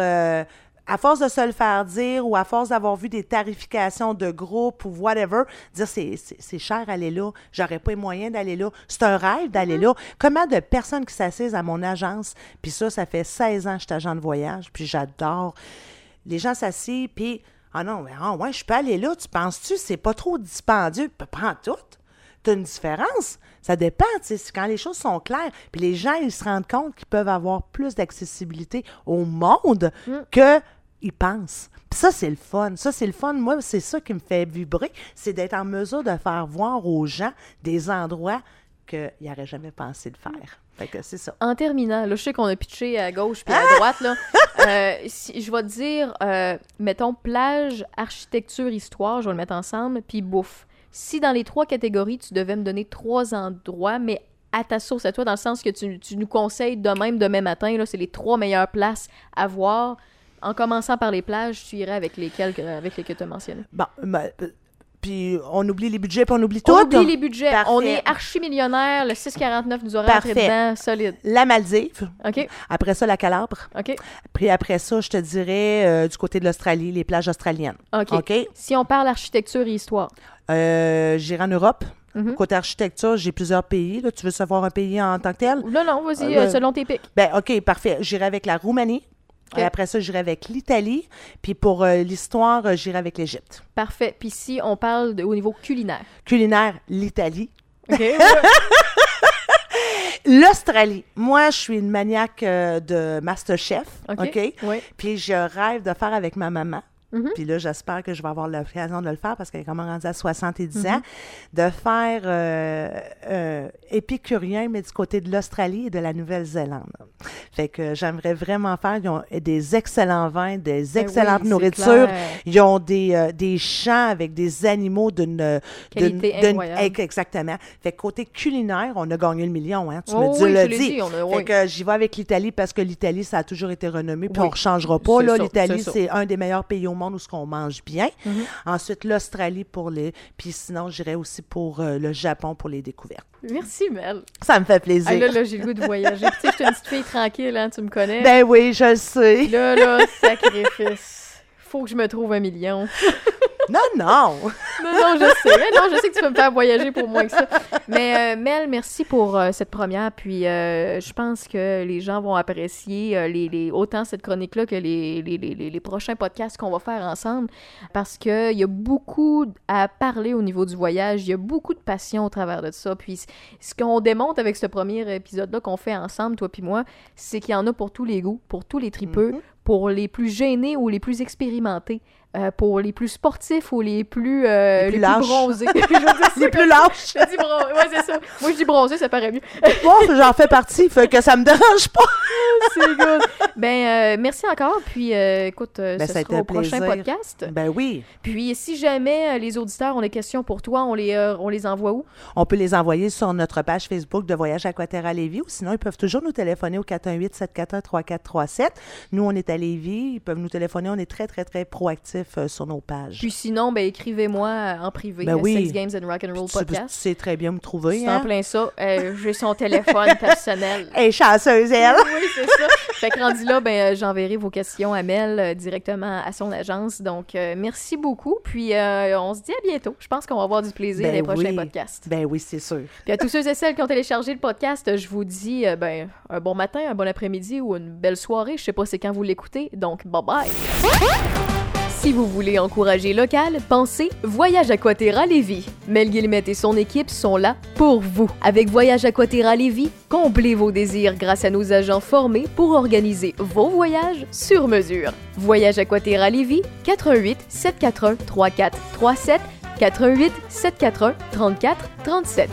à force de se le faire dire ou à force d'avoir vu des tarifications de groupe ou whatever, dire c'est, cher aller là, j'aurais pas les moyens d'aller là. C'est un rêve d'aller là. Comment de personnes qui s'assisent à mon agence, puis ça, ça fait 16 ans que je suis agent de voyage, puis j'adore. Les gens s'assient, puis ah non, mais ah ouais, je peux aller là, tu penses-tu, c'est pas trop dispendieux? Prends tout. T'as une différence. Ça dépend, tu sais, quand les choses sont claires. Puis les gens, ils se rendent compte qu'ils peuvent avoir plus d'accessibilité au monde que ils pensent. Puis ça, c'est le fun. Ça, c'est le fun. Moi, c'est ça qui me fait vibrer, c'est d'être en mesure de faire voir aux gens des endroits qu'il n'aurait jamais pensé le faire. Fait que c'est ça. En terminant, là, je sais qu'on a pitché à gauche puis à droite, là. Euh, si, je vais te dire, euh, mettons, plage, architecture, histoire, je vais le mettre ensemble, puis bouffe. Si dans les trois catégories, tu devais me donner trois endroits, mais à ta source, à toi, dans le sens que tu, tu nous conseilles de même demain matin, là, c'est les trois meilleures places à voir. En commençant par les plages, tu irais avec lesquelles que- avec tu as mentionnées. Bon, ben, euh, puis on oublie les budgets, puis on oublie tout. On oublie les budgets. Parfait. On est archi-millionnaire. Le 649 nous aurait rentré dedans, solide. La Maldive, OK? après ça, la Calabre. OK? Puis après ça, je te dirais euh, du côté de l'Australie, les plages australiennes. OK. OK? Si on parle architecture et histoire. Euh, J'irai en Europe. Mhm. Côté architecture, j'ai plusieurs pays. Là. Tu veux savoir un pays en tant que tel? Non, non, vas-y, Euh, euh, selon tes pics. Ben, OK, parfait. J'irai avec la Roumanie. OK. Et après ça, j'irai avec l'Italie. Puis pour euh, l'histoire, j'irai avec l'Égypte. Parfait. Puis si on parle de- au niveau culinaire. Culinaire, l'Italie. OK? L'Australie. Moi, je suis une maniaque euh, de Masterchef. OK. Oui. Puis je rêve de faire avec ma maman. Mhm. Puis là, j'espère que je vais avoir l'occasion de le faire parce qu'elle est quand même rendue à 70 Mhm. ans. De faire euh, euh, épicurien, mais du côté de l'Australie et de la Nouvelle-Zélande. Fait que j'aimerais vraiment faire. Ils ont des excellents vins, des Ben excellentes oui, nourritures. clair. Ils ont des, euh, des champs avec des animaux d'une. Qualité incroyable. ex- Exactement. Fait que côté culinaire, on a gagné le million, hein. Tu Oh me dis, oui, le dis. dit, on a- Fait que j'y vais avec l'Italie parce que l'Italie, ça a toujours été renommé, puis on ne changera pas. L'Italie, c'est un des meilleurs pays au monde où ce qu'on mange bien. Mhm. Ensuite, l'Australie pour les. Puis sinon, j'irais aussi pour euh, le Japon pour les découvertes. Merci, Mel. Ça me fait plaisir. Ah, là, là, j'ai le goût de voyager. Tu sais, je suis une petite fille tranquille, hein, tu me connais. Ben oui, je le sais. Là, là, sacrifice. Faut que je me trouve un million. Non, non. Non, non, je sais. Mais non, je sais que tu peux me faire voyager pour moins que ça. Mais euh, Mel, merci pour euh, cette première. Puis euh, je pense que les gens vont apprécier les, les- autant cette chronique-là que les, les, les, prochains podcasts qu'on va faire ensemble. Parce qu'il y a beaucoup à parler au niveau du voyage. Il y a beaucoup de passion au travers de ça. Puis ce qu'on démontre avec ce premier épisode-là qu'on fait ensemble, toi puis moi, c'est qu'il y en a pour tous les goûts, pour tous les tripeux, pour les plus gênés ou les plus expérimentés. Euh, pour les plus sportifs ou les plus, euh, Les plus les plus lâches. bronzés. Je Les plus lâches. Je dis bron- Ouais, c'est ça. Moi, je dis bronzé, ça paraît mieux. Bon, j'en fais partie, fait que ça me dérange pas. c'est good. Ben, euh, merci encore. Puis, écoute, Ben, ce ça sera au prochain podcast. Ben oui. Puis, si jamais les auditeurs ont des questions pour toi, on les, on les envoie où? On peut les envoyer sur notre page Facebook de Voyage Aquaterra Lévis ou sinon, ils peuvent toujours nous téléphoner au 418-741-3437. Nous, on est à Lévis. Ils peuvent nous téléphoner. On est très, très, très proactifs euh, sur nos pages. Puis sinon, ben, écrivez-moi euh, en privé. Ben à oui. Sex Games and Rock'n'Roll tu, tu Podcast. sais très bien me trouver. C'est en Hein? plein ça. Euh, J'ai son téléphone personnel. Hey, chanceuse, elle! oui, c'est ça. Fait que rendu là, ben, euh, j'enverrai vos questions à Mel euh, directement à son agence. Donc, euh, merci beaucoup. Puis, euh, on se dit à bientôt. Je pense qu'on va avoir du plaisir Ben les prochains podcasts. Ben oui, c'est sûr. Puis à tous ceux et celles qui ont téléchargé le podcast, je vous dis euh, ben, un bon matin, un bon après-midi ou une belle soirée. Je sais pas c'est quand vous l'écoutez. Donc, bye bye. Si vous voulez encourager local, pensez Voyage Aquaterra Lévis. Mel Guillemette et son équipe sont là pour vous. Avec Voyage Aquaterra Lévis, comblez vos désirs grâce à nos agents formés pour organiser vos voyages sur mesure. Voyage Aquaterra Lévis, 88 741 3437 88 741 34 37.